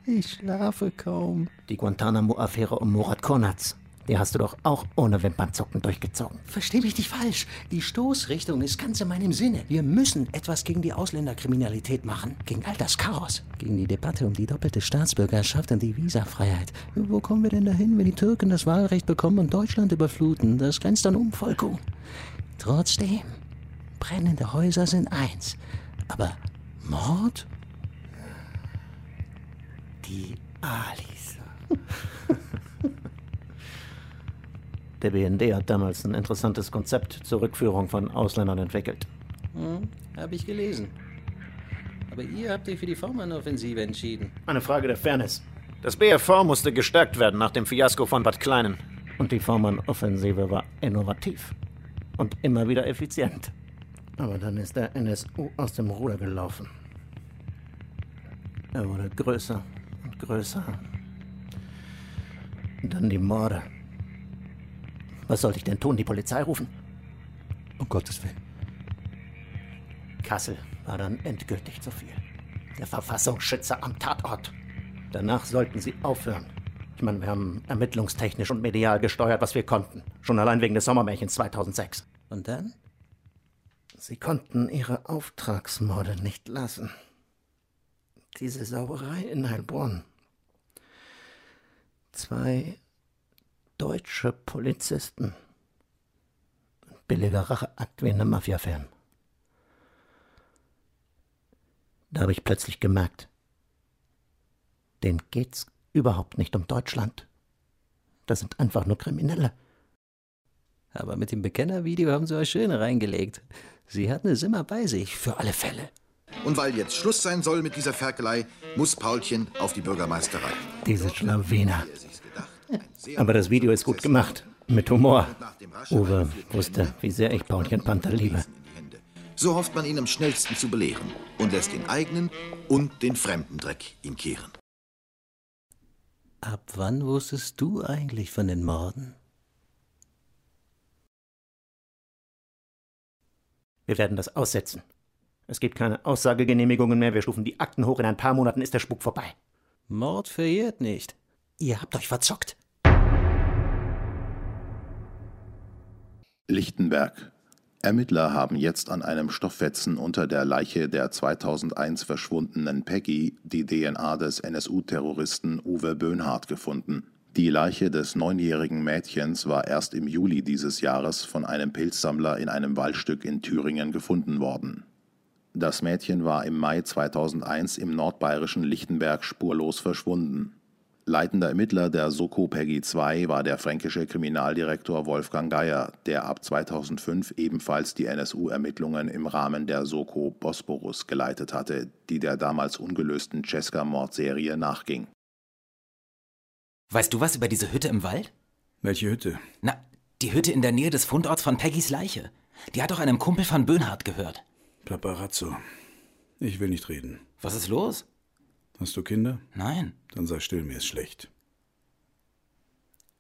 Ich schlafe kaum. Die Guantanamo-Affäre um Murat Konatz. Die hast du doch auch ohne Wimpernzucken durchgezogen. Versteh mich nicht falsch. Die Stoßrichtung ist ganz in meinem Sinne. Wir müssen etwas gegen die Ausländerkriminalität machen. Gegen all das Chaos. Gegen die Debatte um die doppelte Staatsbürgerschaft und die Visafreiheit. Wo kommen wir denn dahin, wenn die Türken das Wahlrecht bekommen und Deutschland überfluten? Das grenzt an Umvolkung. Trotzdem, brennende Häuser sind eins. Aber Mord? Die Alis. Der BND hat damals ein interessantes Konzept zur Rückführung von Ausländern entwickelt. Hm, hab ich gelesen. Aber ihr habt euch für die V-Mann-Offensive entschieden. Eine Frage der Fairness. Das BFV musste gestärkt werden nach dem Fiasko von Bad Kleinen. Und die V-Mann-Offensive war innovativ. Und immer wieder effizient. Aber dann ist der NSU aus dem Ruder gelaufen. Er wurde größer und größer. Und dann die Morde. Was sollte ich denn tun? Die Polizei rufen? Um Gottes Willen. Kassel war dann endgültig zu viel. Der Verfassungsschützer am Tatort. Danach sollten sie aufhören. Ich meine, wir haben ermittlungstechnisch und medial gesteuert, was wir konnten. Schon allein wegen des Sommermärchens 2006. Und dann? Sie konnten ihre Auftragsmorde nicht lassen. Diese Sauerei in Heilbronn. Zwei deutsche Polizisten. Billiger Racheakt wie in einem Mafia-Film. Da habe ich plötzlich gemerkt, denen geht's überhaupt nicht um Deutschland. Das sind einfach nur Kriminelle. Aber mit dem Bekennervideo haben sie euch schön reingelegt. Sie hatten es immer bei sich, für alle Fälle. Und weil jetzt Schluss sein soll mit dieser Ferkelei, muss Paulchen auf die Bürgermeisterei. Diese Schlawiner. Aber das Video ist gut gemacht. Mit Humor. Uwe wusste, wie sehr ich Paulchen Panther liebe. So hofft man ihn am schnellsten zu belehren und lässt den eigenen und den fremden Dreck ihm kehren. Ab wann wusstest du eigentlich von den Morden? Wir werden das aussetzen. Es gibt keine Aussagegenehmigungen mehr. Wir stufen die Akten hoch. In ein paar Monaten ist der Spuk vorbei. Mord verjährt nicht. Ihr habt euch verzockt. Lichtenberg. Ermittler haben jetzt an einem Stofffetzen unter der Leiche der 2001 verschwundenen Peggy die DNA des NSU-Terroristen Uwe Böhnhardt gefunden. Die Leiche des neunjährigen Mädchens war erst im Juli dieses Jahres von einem Pilzsammler in einem Waldstück in Thüringen gefunden worden. Das Mädchen war im Mai 2001 im nordbayerischen Lichtenberg spurlos verschwunden. Leitender Ermittler der Soko Peggy 2 war der fränkische Kriminaldirektor Wolfgang Geier, der ab 2005 ebenfalls die NSU-Ermittlungen im Rahmen der Soko Bosporus geleitet hatte, die der damals ungelösten Cesca-Mordserie nachging. Weißt du was über diese Hütte im Wald? Welche Hütte? Na, die Hütte in der Nähe des Fundorts von Peggys Leiche. Die hat doch einem Kumpel von Böhnhardt gehört. Paparazzo. Ich will nicht reden. Was ist los? Hast du Kinder? Nein. Dann sei still, mir ist schlecht.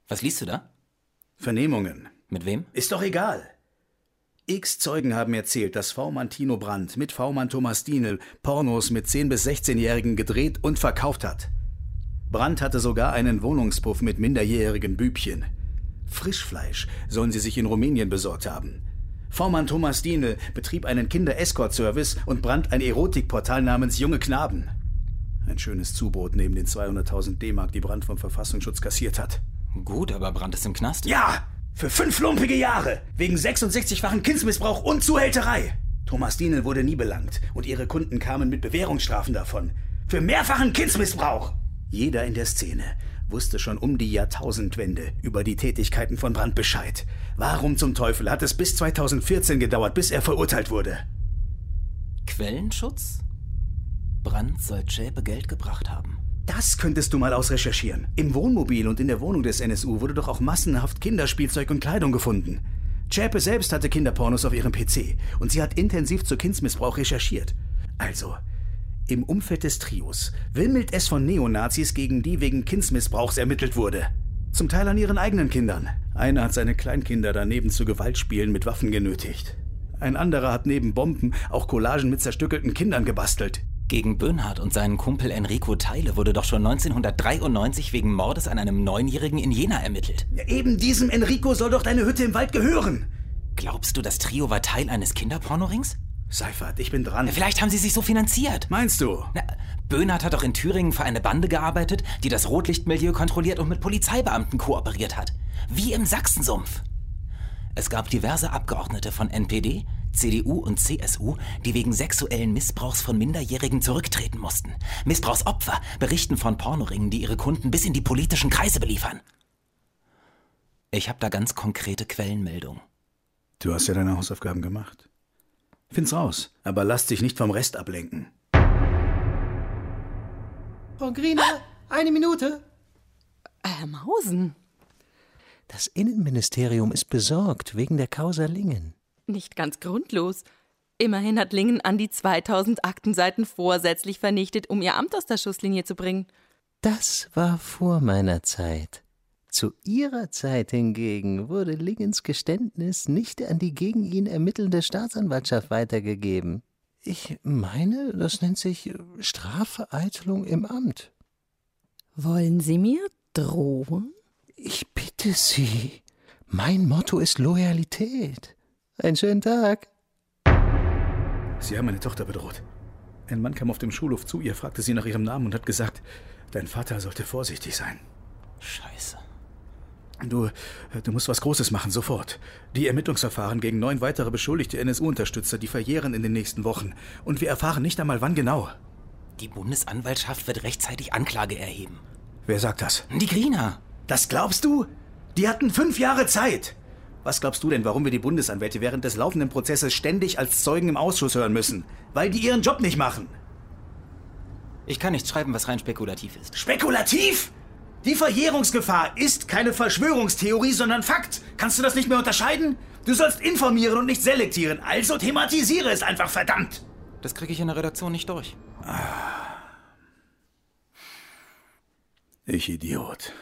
Was liest du da? Vernehmungen. Mit wem? Ist doch egal. X Zeugen haben erzählt, dass V-Mann Tino Brandt mit V-Mann Thomas Dienel Pornos mit 10- bis 16-Jährigen gedreht und verkauft hat. Brandt hatte sogar einen Wohnungspuff mit minderjährigen Bübchen. Frischfleisch sollen sie sich in Rumänien besorgt haben. V-Mann Thomas Dienel betrieb einen Kinder-Escort-Service und Brandt ein Erotikportal namens Junge Knaben. Ein schönes Zubrot neben den 200.000 D-Mark, die Brandt vom Verfassungsschutz kassiert hat. Gut, aber Brandt ist im Knast. Ja! Für fünf lumpige Jahre! Wegen 66-fachen Kindsmissbrauch und Zuhälterei! Thomas Dienel wurde nie belangt und ihre Kunden kamen mit Bewährungsstrafen davon. Für mehrfachen Kindsmissbrauch! Jeder in der Szene wusste schon um die Jahrtausendwende über die Tätigkeiten von Brandt Bescheid. Warum zum Teufel hat es bis 2014 gedauert, bis er verurteilt wurde? Quellenschutz? Brandt soll Zschäpe Geld gebracht haben. Das könntest du mal ausrecherchieren. Im Wohnmobil und in der Wohnung des NSU wurde doch auch massenhaft Kinderspielzeug und Kleidung gefunden. Zschäpe selbst hatte Kinderpornos auf ihrem PC und sie hat intensiv zu Kindsmissbrauch recherchiert. Also, im Umfeld des Trios wimmelt es von Neonazis, gegen die wegen Kindsmissbrauchs ermittelt wurde. Zum Teil an ihren eigenen Kindern. Einer hat seine Kleinkinder daneben zu Gewaltspielen mit Waffen genötigt. Ein anderer hat neben Bomben auch Collagen mit zerstückelten Kindern gebastelt. Gegen Böhnhardt und seinen Kumpel Enrico Teile wurde doch schon 1993 wegen Mordes an einem Neunjährigen in Jena ermittelt. Ja, eben diesem Enrico soll doch deine Hütte im Wald gehören. Glaubst du, das Trio war Teil eines Kinderpornorings? Seifert, ich bin dran. Vielleicht haben sie sich so finanziert. Meinst du? Na, Böhnhardt hat doch in Thüringen für eine Bande gearbeitet, die das Rotlichtmilieu kontrolliert und mit Polizeibeamten kooperiert hat. Wie im Sachsensumpf. Es gab diverse Abgeordnete von NPD, CDU und CSU, die wegen sexuellen Missbrauchs von Minderjährigen zurücktreten mussten. Missbrauchsopfer berichten von Pornoringen, die ihre Kunden bis in die politischen Kreise beliefern. Ich habe da ganz konkrete Quellenmeldungen. Du hast ja deine Hausaufgaben gemacht. Find's raus, aber lass dich nicht vom Rest ablenken. Frau Griener, eine Minute. Herr Mausen. Das Innenministerium ist besorgt wegen der Causa Lingen. Nicht ganz grundlos. Immerhin hat Lingen an die 2000 Aktenseiten vorsätzlich vernichtet, um ihr Amt aus der Schusslinie zu bringen. Das war vor meiner Zeit. Zu ihrer Zeit hingegen wurde Lingens Geständnis nicht an die gegen ihn ermittelnde Staatsanwaltschaft weitergegeben. Ich meine, das nennt sich Strafvereitelung im Amt. Wollen Sie mir drohen? Ich bitte Sie. Mein Motto ist Loyalität. Einen schönen Tag. Sie haben meine Tochter bedroht. Ein Mann kam auf dem Schulhof zu ihr, fragte sie nach ihrem Namen und hat gesagt, dein Vater sollte vorsichtig sein. Scheiße. Du, du musst was Großes machen, sofort. Die Ermittlungsverfahren gegen neun weitere beschuldigte NSU-Unterstützer, die verjähren in den nächsten Wochen. Und wir erfahren nicht einmal, wann genau. Die Bundesanwaltschaft wird rechtzeitig Anklage erheben. Wer sagt das? Die Griener. Das glaubst du? Die hatten fünf Jahre Zeit. Was glaubst du denn, warum wir die Bundesanwälte während des laufenden Prozesses ständig als Zeugen im Ausschuss hören müssen? Weil die ihren Job nicht machen. Ich kann nichts schreiben, was rein spekulativ ist. Spekulativ? Die Verjährungsgefahr ist keine Verschwörungstheorie, sondern Fakt. Kannst du das nicht mehr unterscheiden? Du sollst informieren und nicht selektieren, also thematisiere es einfach, verdammt! Das kriege ich in der Redaktion nicht durch. Ich Idiot.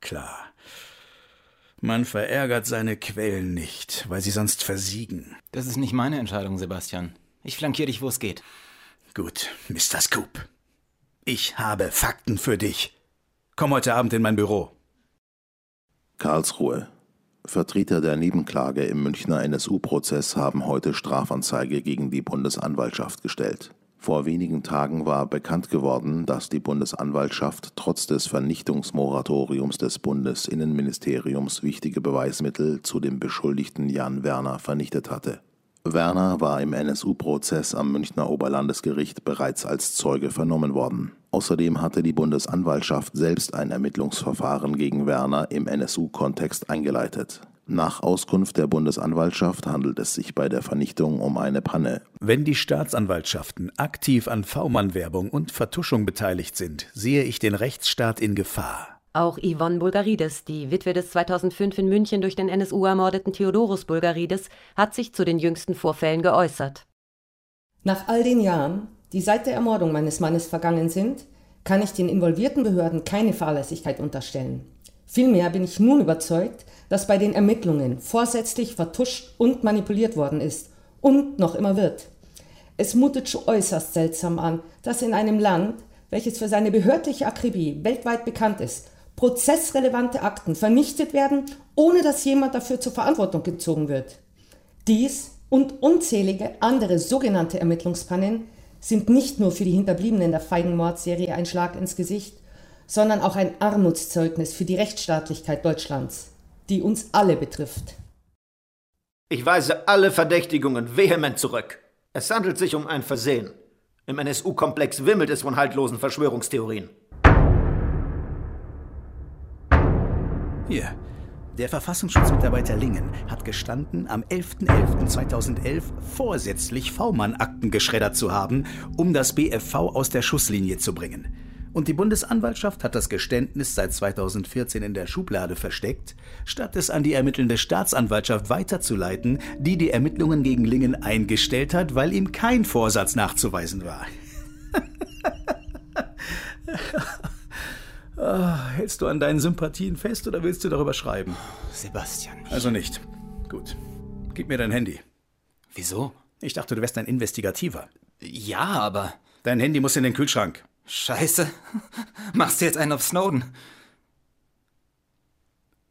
Klar. Man verärgert seine Quellen nicht, weil sie sonst versiegen. Das ist nicht meine Entscheidung, Sebastian. Ich flankiere dich, wo es geht. Gut, Mr. Scoop. Ich habe Fakten für dich. Komm heute Abend in mein Büro. Karlsruhe, Vertreter der Nebenklage im Münchner NSU-Prozess haben heute Strafanzeige gegen die Bundesanwaltschaft gestellt. Vor wenigen Tagen war bekannt geworden, dass die Bundesanwaltschaft trotz des Vernichtungsmoratoriums des Bundesinnenministeriums wichtige Beweismittel zu dem Beschuldigten Jan Werner vernichtet hatte. Werner war im NSU-Prozess am Münchner Oberlandesgericht bereits als Zeuge vernommen worden. Außerdem hatte die Bundesanwaltschaft selbst ein Ermittlungsverfahren gegen Werner im NSU-Kontext eingeleitet. Nach Auskunft der Bundesanwaltschaft handelt es sich bei der Vernichtung um eine Panne. Wenn die Staatsanwaltschaften aktiv an V-Mann-Werbung und Vertuschung beteiligt sind, sehe ich den Rechtsstaat in Gefahr. Auch Yvonne Bulgarides, die Witwe des 2005 in München durch den NSU ermordeten Theodorus Bulgarides, hat sich zu den jüngsten Vorfällen geäußert. Nach all den Jahren, die seit der Ermordung meines Mannes vergangen sind, kann ich den involvierten Behörden keine Fahrlässigkeit unterstellen. Vielmehr bin ich nun überzeugt, dass bei den Ermittlungen vorsätzlich vertuscht und manipuliert worden ist und noch immer wird. Es mutet schon äußerst seltsam an, dass in einem Land, welches für seine behördliche Akribie weltweit bekannt ist, prozessrelevante Akten vernichtet werden, ohne dass jemand dafür zur Verantwortung gezogen wird. Dies und unzählige andere sogenannte Ermittlungspannen sind nicht nur für die Hinterbliebenen der Feigenmordserie ein Schlag ins Gesicht, sondern auch ein Armutszeugnis für die Rechtsstaatlichkeit Deutschlands die uns alle betrifft. Ich weise alle Verdächtigungen vehement zurück. Es handelt sich um ein Versehen. Im NSU-Komplex wimmelt es von haltlosen Verschwörungstheorien. Hier. Der Verfassungsschutzmitarbeiter Lingen hat gestanden, am 11.11.2011 vorsätzlich V-Mann-Akten geschreddert zu haben, um das BFV aus der Schusslinie zu bringen. Und die Bundesanwaltschaft hat das Geständnis seit 2014 in der Schublade versteckt, statt es an die ermittelnde Staatsanwaltschaft weiterzuleiten, die die Ermittlungen gegen Lingen eingestellt hat, weil ihm kein Vorsatz nachzuweisen war. oh, hältst du an deinen Sympathien fest oder willst du darüber schreiben? Sebastian. Also nicht. Gut. Gib mir dein Handy. Wieso? Ich dachte, du wärst ein Investigativer. Ja, aber. Dein Handy muss in den Kühlschrank. Scheiße. Machst du jetzt einen auf Snowden?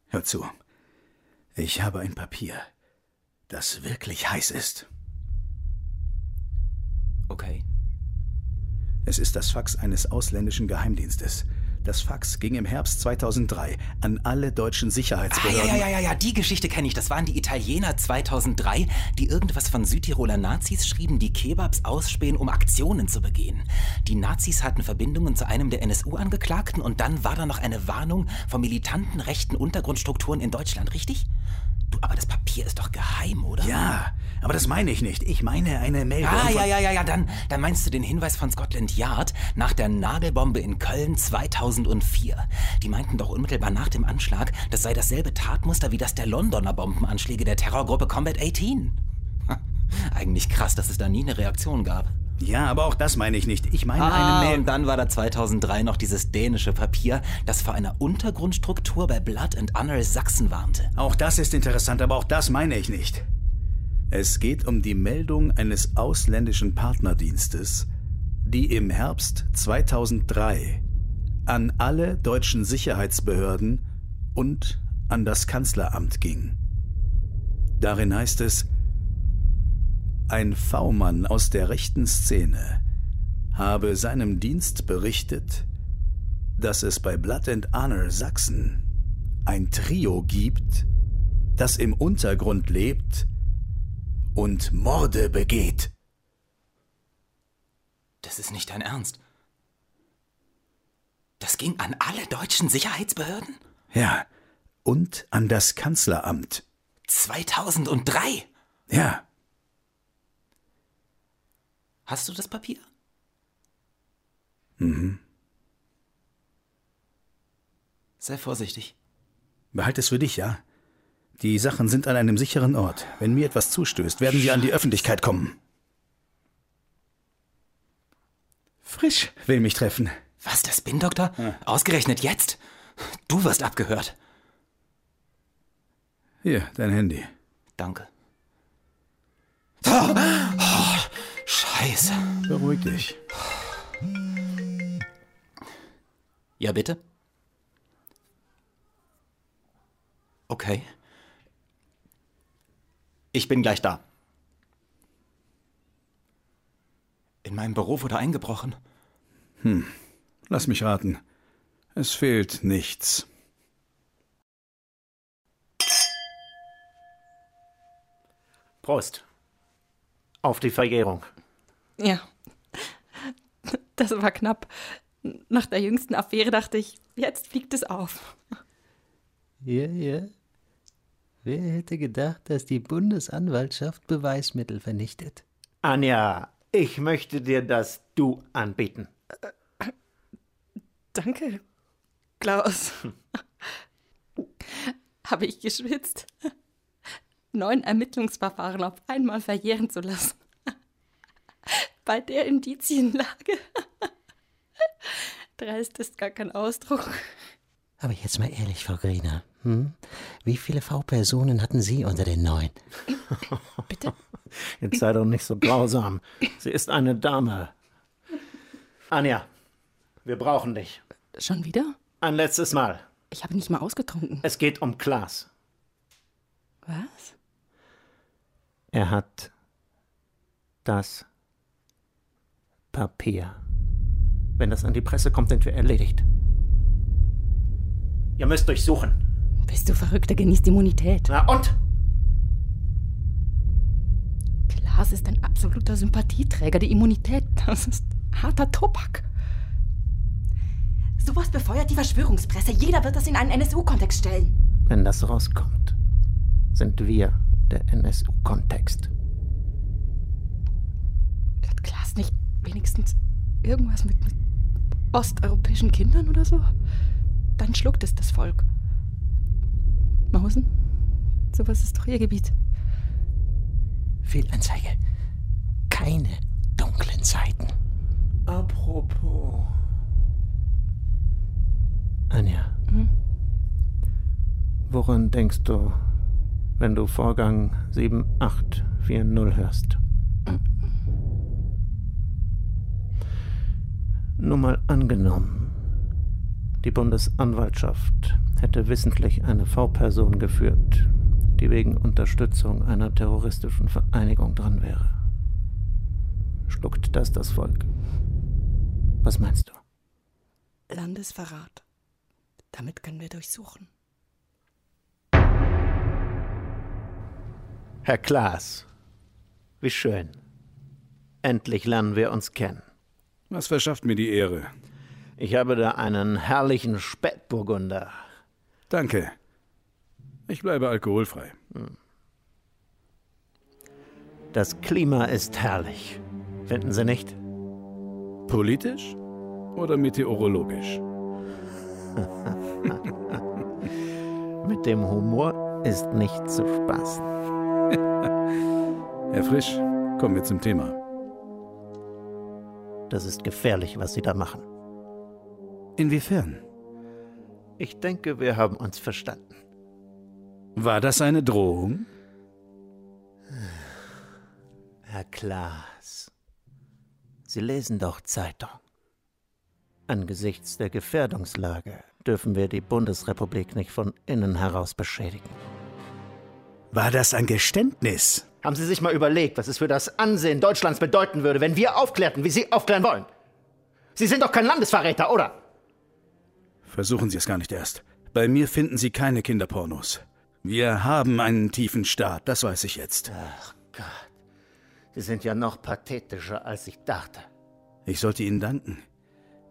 Hör zu. Ich habe ein Papier, das wirklich heiß ist. Okay. Es ist das Fax eines ausländischen Geheimdienstes. Das Fax ging im Herbst 2003 an alle deutschen Sicherheitsbehörden. Ah, ja, ja, ja, ja, die Geschichte kenne ich. Das waren die Italiener 2003, die irgendwas von Südtiroler Nazis schrieben, die Kebabs ausspähen, um Aktionen zu begehen. Die Nazis hatten Verbindungen zu einem der NSU-Angeklagten und dann war da noch eine Warnung von militanten rechten Untergrundstrukturen in Deutschland, richtig? Du, aber das Papier ist doch geheim, oder? Ja, aber das meine ich nicht. Ich meine eine Meldung. Ah, ja, ja, ja, ja, dann, dann meinst du den Hinweis von Scotland Yard nach der Nagelbombe in Köln 2004. Die meinten doch unmittelbar nach dem Anschlag, das sei dasselbe Tatmuster wie das der Londoner Bombenanschläge der Terrorgruppe Combat 18. Eigentlich krass, dass es da nie eine Reaktion gab. Ja, aber auch das meine ich nicht. Ich meine ah, eine Mail. Und dann war da 2003 noch dieses dänische Papier, das vor einer Untergrundstruktur bei Blood and Honor Sachsen warnte. Auch das ist interessant, aber auch das meine ich nicht. Es geht um die Meldung eines ausländischen Partnerdienstes, die im Herbst 2003 an alle deutschen Sicherheitsbehörden und an das Kanzleramt ging. Darin heißt es, ein V-Mann aus der rechten Szene habe seinem Dienst berichtet, dass es bei Blood and Honor Sachsen ein Trio gibt, das im Untergrund lebt und Morde begeht. Das ist nicht dein Ernst. Das ging an alle deutschen Sicherheitsbehörden? Ja, und an das Kanzleramt. 2003? Ja. Hast du das Papier? Mhm. Sei vorsichtig. Behalt es für dich, ja? Die Sachen sind an einem sicheren Ort. Wenn mir etwas zustößt, werden sie an die Öffentlichkeit kommen. Frisch will mich treffen. Was, der Spin-Doktor? Ja. Ausgerechnet jetzt? Du wirst abgehört. Hier, dein Handy. Danke. Oh, oh, Scheiße. Beruhig dich. Ja, bitte? Okay. Ich bin gleich da. In meinem Büro wurde eingebrochen. Hm, lass mich raten. Es fehlt nichts. Prost. Auf die Verjährung. Ja. Das war knapp. Nach der jüngsten Affäre dachte ich, jetzt fliegt es auf. Ja, ja. Wer hätte gedacht, dass die Bundesanwaltschaft Beweismittel vernichtet? Anja, ich möchte dir das Du anbieten. Danke, Klaus. Habe ich geschwitzt? Neun Ermittlungsverfahren auf einmal verjähren zu lassen. Bei der Indizienlage. Dreist ist gar kein Ausdruck. Aber jetzt mal ehrlich, Frau Griener. Hm? Wie viele V-Personen hatten Sie unter den neun? Bitte? Jetzt sei doch nicht so grausam. Sie ist eine Dame. Anja, wir brauchen dich. Schon wieder? Ein letztes Mal. Ich habe nicht mal ausgetrunken. Es geht um Klaas. Was? Er hat das Papier. Wenn das an die Presse kommt, sind wir erledigt. Ihr müsst durchsuchen. Bist du verrückt? Er genießt Immunität. Na und? Klaas ist ein absoluter Sympathieträger. Die Immunität, das ist harter Tobak. Sowas befeuert die Verschwörungspresse. Jeder wird das in einen NSU-Kontext stellen. Wenn das rauskommt, sind wir der NSU-Kontext. Hat Klaas nicht wenigstens irgendwas mit, mit osteuropäischen Kindern oder so? Dann schluckt es das Volk. Mausen? Sowas ist doch ihr Gebiet. Fehlanzeige. Keine dunklen Zeiten. Apropos. Anja. Hm? Woran denkst du, wenn du Vorgang 7840 hörst? Nur mal angenommen, die Bundesanwaltschaft hätte wissentlich eine V-Person geführt, die wegen Unterstützung einer terroristischen Vereinigung dran wäre. Schluckt das das Volk? Was meinst du? Landesverrat. Damit können wir durchsuchen. Herr Klaas, wie schön. Endlich lernen wir uns kennen. Was verschafft mir die Ehre? Ich habe da einen herrlichen Spätburgunder. Danke. Ich bleibe alkoholfrei. Das Klima ist herrlich. Finden Sie nicht? Politisch oder meteorologisch? Mit dem Humor ist nicht zu spaßen. Herr Frisch, kommen wir zum Thema. Das ist gefährlich, was Sie da machen. Inwiefern? Ich denke, wir haben uns verstanden. War das eine Drohung? Herr Klaas, Sie lesen doch Zeitung. Angesichts der Gefährdungslage dürfen wir die Bundesrepublik nicht von innen heraus beschädigen. War das ein Geständnis? Haben Sie sich mal überlegt, was es für das Ansehen Deutschlands bedeuten würde, wenn wir aufklärten, wie Sie aufklären wollen? Sie sind doch kein Landesverräter, oder? Versuchen Sie es gar nicht erst. Bei mir finden Sie keine Kinderpornos. Wir haben einen tiefen Staat, das weiß ich jetzt. Ach Gott. Sie sind ja noch pathetischer, als ich dachte. Ich sollte Ihnen danken.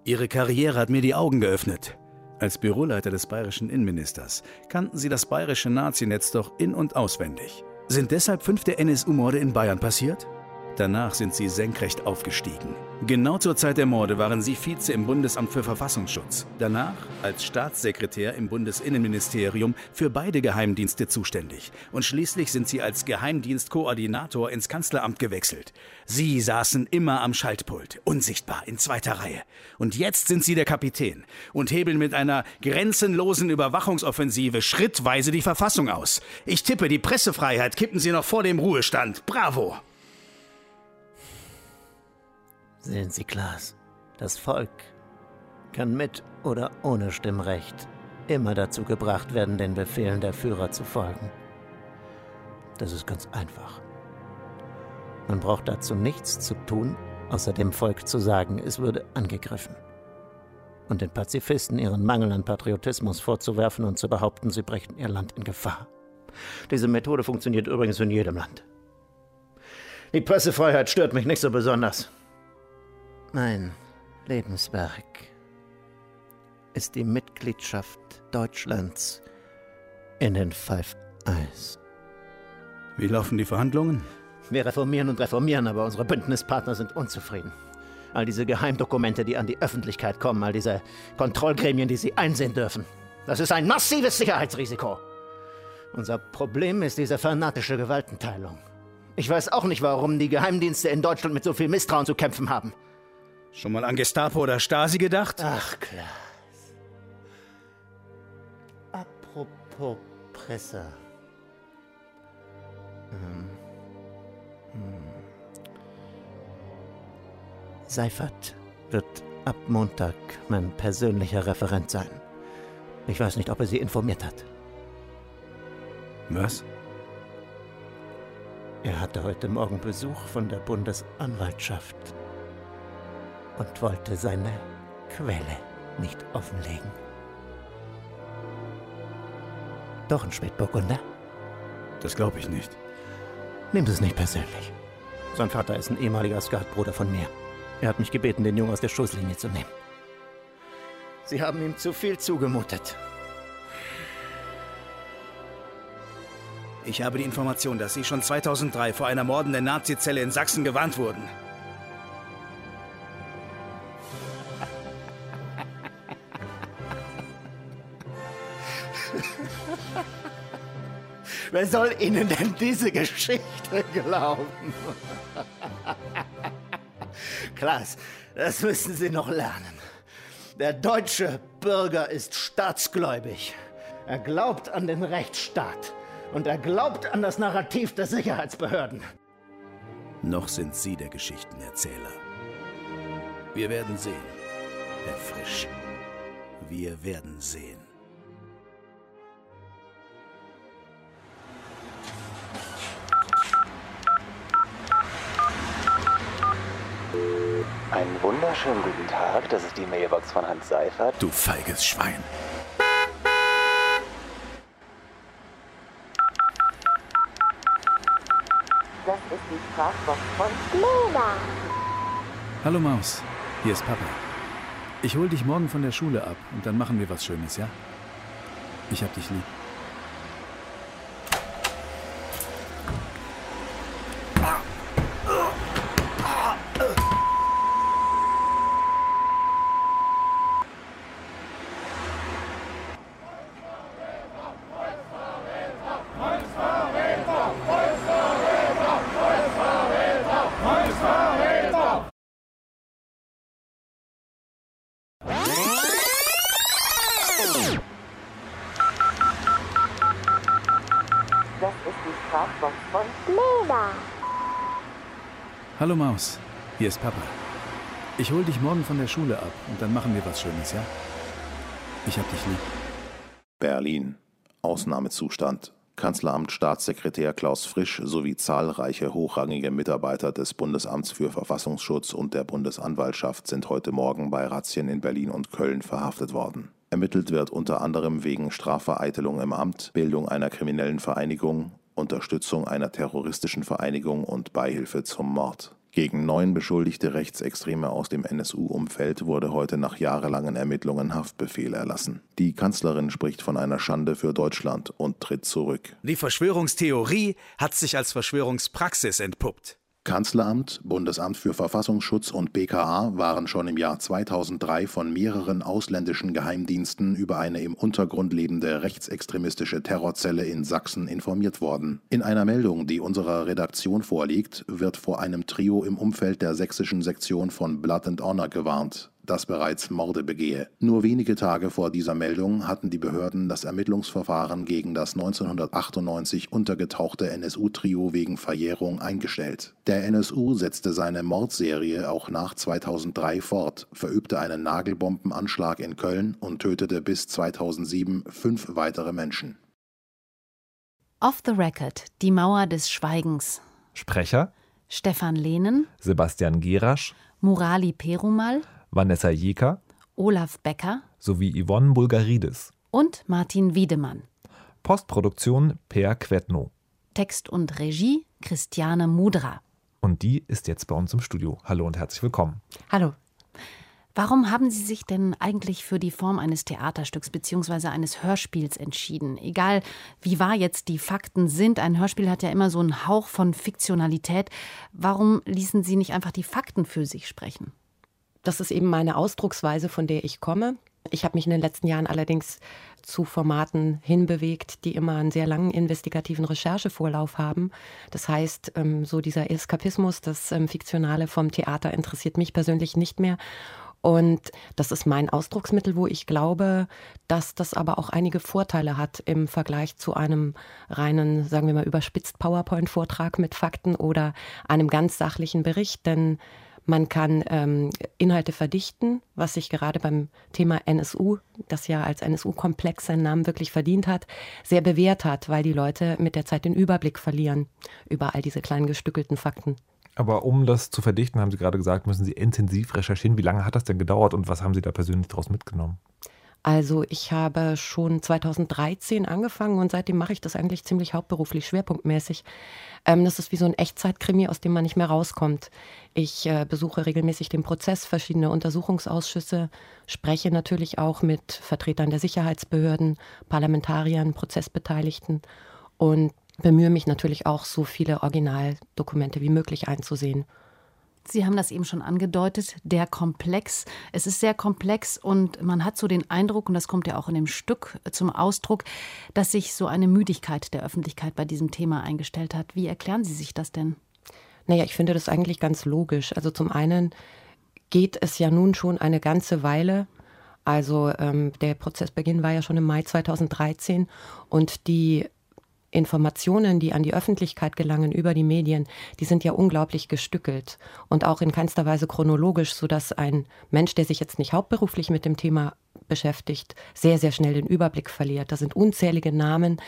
Ihre Karriere hat mir die Augen geöffnet. Als Büroleiter des bayerischen Innenministers kannten Sie das bayerische Nazinetz doch in- und auswendig. Sind deshalb fünf der NSU-Morde in Bayern passiert? Danach sind Sie senkrecht aufgestiegen. Genau zur Zeit der Morde waren Sie Vize im Bundesamt für Verfassungsschutz. Danach als Staatssekretär im Bundesinnenministerium für beide Geheimdienste zuständig. Und schließlich sind Sie als Geheimdienstkoordinator ins Kanzleramt gewechselt. Sie saßen immer am Schaltpult, unsichtbar in zweiter Reihe. Und jetzt sind Sie der Kapitän und hebeln mit einer grenzenlosen Überwachungsoffensive schrittweise die Verfassung aus. Ich tippe, die Pressefreiheit kippen Sie noch vor dem Ruhestand. Bravo! Sehen Sie, Klaas, das Volk kann mit oder ohne Stimmrecht immer dazu gebracht werden, den Befehlen der Führer zu folgen. Das ist ganz einfach. Man braucht dazu nichts zu tun, außer dem Volk zu sagen, es würde angegriffen. Und den Pazifisten ihren Mangel an Patriotismus vorzuwerfen und zu behaupten, sie brächten ihr Land in Gefahr. Diese Methode funktioniert übrigens in jedem Land. Die Pressefreiheit stört mich nicht so besonders. Mein Lebenswerk ist die Mitgliedschaft Deutschlands in den Five Eyes. Wie laufen die Verhandlungen? Wir reformieren und reformieren, aber unsere Bündnispartner sind unzufrieden. All diese Geheimdokumente, die an die Öffentlichkeit kommen, all diese Kontrollgremien, die sie einsehen dürfen. Das ist ein massives Sicherheitsrisiko. Unser Problem ist diese fanatische Gewaltenteilung. Ich weiß auch nicht, warum die Geheimdienste in Deutschland mit so viel Misstrauen zu kämpfen haben. Schon mal an Gestapo oder Stasi gedacht? Ach, klar. Apropos Presse. Hm. Hm. Seifert wird ab Montag mein persönlicher Referent sein. Ich weiß nicht, ob er Sie informiert hat. Was? Er hatte heute Morgen Besuch von der Bundesanwaltschaft und wollte seine Quelle nicht offenlegen. Doch ein Spätburgunder? Das glaube ich nicht. Nimm es nicht persönlich. Sein Vater ist ein ehemaliger Skatbruder von mir. Er hat mich gebeten, den Jungen aus der Schusslinie zu nehmen. Sie haben ihm zu viel zugemutet. Ich habe die Information, dass Sie schon 2003 vor einer mordenden Nazizelle in Sachsen gewarnt wurden. Wer soll Ihnen denn diese Geschichte glauben? Klaas, das müssen Sie noch lernen. Der deutsche Bürger ist staatsgläubig. Er glaubt an den Rechtsstaat. Und er glaubt an das Narrativ der Sicherheitsbehörden. Noch sind Sie der Geschichtenerzähler. Wir werden sehen, Herr Frisch. Wir werden sehen. Einen wunderschönen guten Tag, das ist die Mailbox von Hans Seifert. Du feiges Schwein. Das ist die Sprachbox von Lena. Hallo Maus, hier ist Papa. Ich hol dich morgen von der Schule ab und dann machen wir was Schönes, ja? Ich hab dich lieb. Maus, hier ist Papa. Ich hol dich morgen von der Schule ab und dann machen wir was Schönes, ja? Ich hab dich lieb. Berlin. Ausnahmezustand. Kanzleramt Staatssekretär Klaus Frisch sowie zahlreiche hochrangige Mitarbeiter des Bundesamts für Verfassungsschutz und der Bundesanwaltschaft sind heute Morgen bei Razzien in Berlin und Köln verhaftet worden. Ermittelt wird unter anderem wegen Strafvereitelung im Amt, Bildung einer kriminellen Vereinigung, Unterstützung einer terroristischen Vereinigung und Beihilfe zum Mord. Gegen neun beschuldigte Rechtsextreme aus dem NSU-Umfeld wurde heute nach jahrelangen Ermittlungen Haftbefehl erlassen. Die Kanzlerin spricht von einer Schande für Deutschland und tritt zurück. Die Verschwörungstheorie hat sich als Verschwörungspraxis entpuppt. Kanzleramt, Bundesamt für Verfassungsschutz und BKA waren schon im Jahr 2003 von mehreren ausländischen Geheimdiensten über eine im Untergrund lebende rechtsextremistische Terrorzelle in Sachsen informiert worden. In einer Meldung, die unserer Redaktion vorliegt, wird vor einem Trio im Umfeld der sächsischen Sektion von Blood and Honor gewarnt das bereits Morde begehe. Nur wenige Tage vor dieser Meldung hatten die Behörden das Ermittlungsverfahren gegen das 1998 untergetauchte NSU-Trio wegen Verjährung eingestellt. Der NSU setzte seine Mordserie auch nach 2003 fort, verübte einen Nagelbombenanschlag in Köln und tötete bis 2007 fünf weitere Menschen. Off the Record, die Mauer des Schweigens. Sprecher Stefan Lehnen, Sebastian Gerasch, Murali Perumal, Vanessa Jeker Olaf Becker sowie Yvonne Bulgaridis. und Martin Wiedemann. Postproduktion Per Quetno. Text und Regie Christiane Mudra. Und die ist jetzt bei uns im Studio. Hallo und herzlich willkommen. Hallo. Warum haben Sie sich denn eigentlich für die Form eines Theaterstücks bzw. eines Hörspiels entschieden? Egal, wie wahr jetzt die Fakten sind, ein Hörspiel hat ja immer so einen Hauch von Fiktionalität. Warum ließen Sie nicht einfach die Fakten für sich sprechen? Das ist eben meine Ausdrucksweise, von der ich komme. Ich habe mich in den letzten Jahren allerdings zu Formaten hinbewegt, die immer einen sehr langen investigativen Recherchevorlauf haben. Das heißt, ähm, so dieser Eskapismus, das ähm, Fiktionale vom Theater interessiert mich persönlich nicht mehr. Und das ist mein Ausdrucksmittel, wo ich glaube, dass das aber auch einige Vorteile hat im Vergleich zu einem reinen, sagen wir mal, überspitzt PowerPoint-Vortrag mit Fakten oder einem ganz sachlichen Bericht. Denn man kann ähm, Inhalte verdichten, was sich gerade beim Thema NSU, das ja als NSU-Komplex seinen Namen wirklich verdient hat, sehr bewährt hat, weil die Leute mit der Zeit den Überblick verlieren über all diese kleinen gestückelten Fakten. Aber um das zu verdichten, haben Sie gerade gesagt, müssen Sie intensiv recherchieren. Wie lange hat das denn gedauert und was haben Sie da persönlich daraus mitgenommen? Also ich habe schon 2013 angefangen und seitdem mache ich das eigentlich ziemlich hauptberuflich, schwerpunktmäßig. Ähm, das ist wie so ein Echtzeitkrimi, aus dem man nicht mehr rauskommt. Ich äh, besuche regelmäßig den Prozess, verschiedene Untersuchungsausschüsse, spreche natürlich auch mit Vertretern der Sicherheitsbehörden, Parlamentariern, Prozessbeteiligten und bemühe mich natürlich auch, so viele Originaldokumente wie möglich einzusehen. Sie haben das eben schon angedeutet, der Komplex. Es ist sehr komplex und man hat so den Eindruck, und das kommt ja auch in dem Stück zum Ausdruck, dass sich so eine Müdigkeit der Öffentlichkeit bei diesem Thema eingestellt hat. Wie erklären Sie sich das denn? Naja, ich finde das eigentlich ganz logisch. Also zum einen geht es ja nun schon eine ganze Weile. Also ähm, der Prozessbeginn war ja schon im Mai 2013 und die Informationen, die an die Öffentlichkeit gelangen über die Medien, die sind ja unglaublich gestückelt und auch in keinster Weise chronologisch, sodass ein Mensch, der sich jetzt nicht hauptberuflich mit dem Thema beschäftigt, sehr, sehr schnell den Überblick verliert. Da sind unzählige Namen.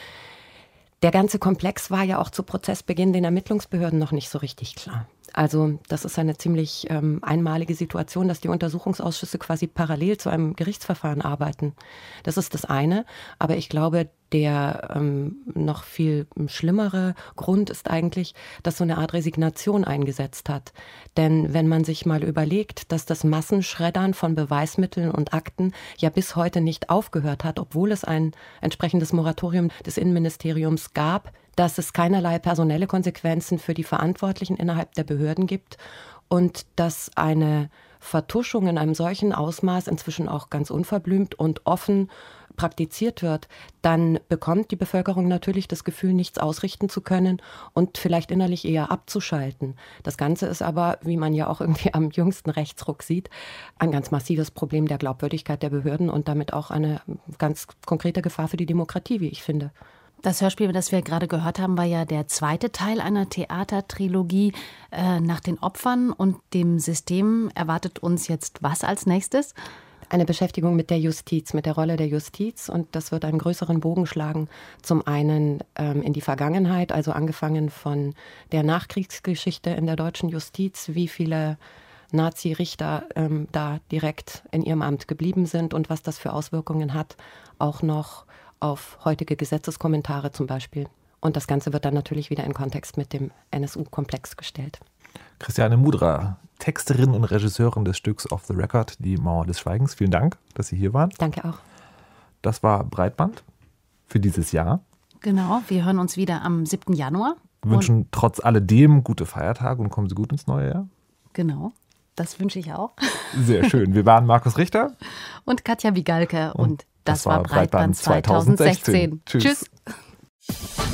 Der ganze Komplex war ja auch zu Prozessbeginn den Ermittlungsbehörden noch nicht so richtig klar. Also das ist eine ziemlich ähm, einmalige Situation, dass die Untersuchungsausschüsse quasi parallel zu einem Gerichtsverfahren arbeiten. Das ist das eine. Aber ich glaube, der ähm, noch viel schlimmere Grund ist eigentlich, dass so eine Art Resignation eingesetzt hat. Denn wenn man sich mal überlegt, dass das Massenschreddern von Beweismitteln und Akten ja bis heute nicht aufgehört hat, obwohl es ein entsprechendes Moratorium des Innenministeriums gab, dass es keinerlei personelle Konsequenzen für die Verantwortlichen innerhalb der Behörden gibt und dass eine Vertuschung in einem solchen Ausmaß inzwischen auch ganz unverblümt und offen praktiziert wird, dann bekommt die Bevölkerung natürlich das Gefühl, nichts ausrichten zu können und vielleicht innerlich eher abzuschalten. Das Ganze ist aber, wie man ja auch irgendwie am jüngsten Rechtsruck sieht, ein ganz massives Problem der Glaubwürdigkeit der Behörden und damit auch eine ganz konkrete Gefahr für die Demokratie, wie ich finde. Das Hörspiel, das wir gerade gehört haben, war ja der zweite Teil einer Theatertrilogie äh, nach den Opfern und dem System. Erwartet uns jetzt was als nächstes? Eine Beschäftigung mit der Justiz, mit der Rolle der Justiz. Und das wird einen größeren Bogen schlagen. Zum einen ähm, in die Vergangenheit, also angefangen von der Nachkriegsgeschichte in der deutschen Justiz, wie viele Nazi-Richter ähm, da direkt in ihrem Amt geblieben sind und was das für Auswirkungen hat, auch noch auf heutige Gesetzeskommentare zum Beispiel. Und das Ganze wird dann natürlich wieder in Kontext mit dem NSU-Komplex gestellt. Christiane Mudra, Texterin und Regisseurin des Stücks Off the Record, Die Mauer des Schweigens. Vielen Dank, dass Sie hier waren. Danke auch. Das war Breitband für dieses Jahr. Genau, wir hören uns wieder am 7. Januar. Wir wünschen trotz alledem gute Feiertage und kommen Sie gut ins neue Jahr. Genau, das wünsche ich auch. Sehr schön. Wir waren Markus Richter und Katja Wigalke und, und das, das war Breitband 2016. 2016. Tschüss. Tschüss.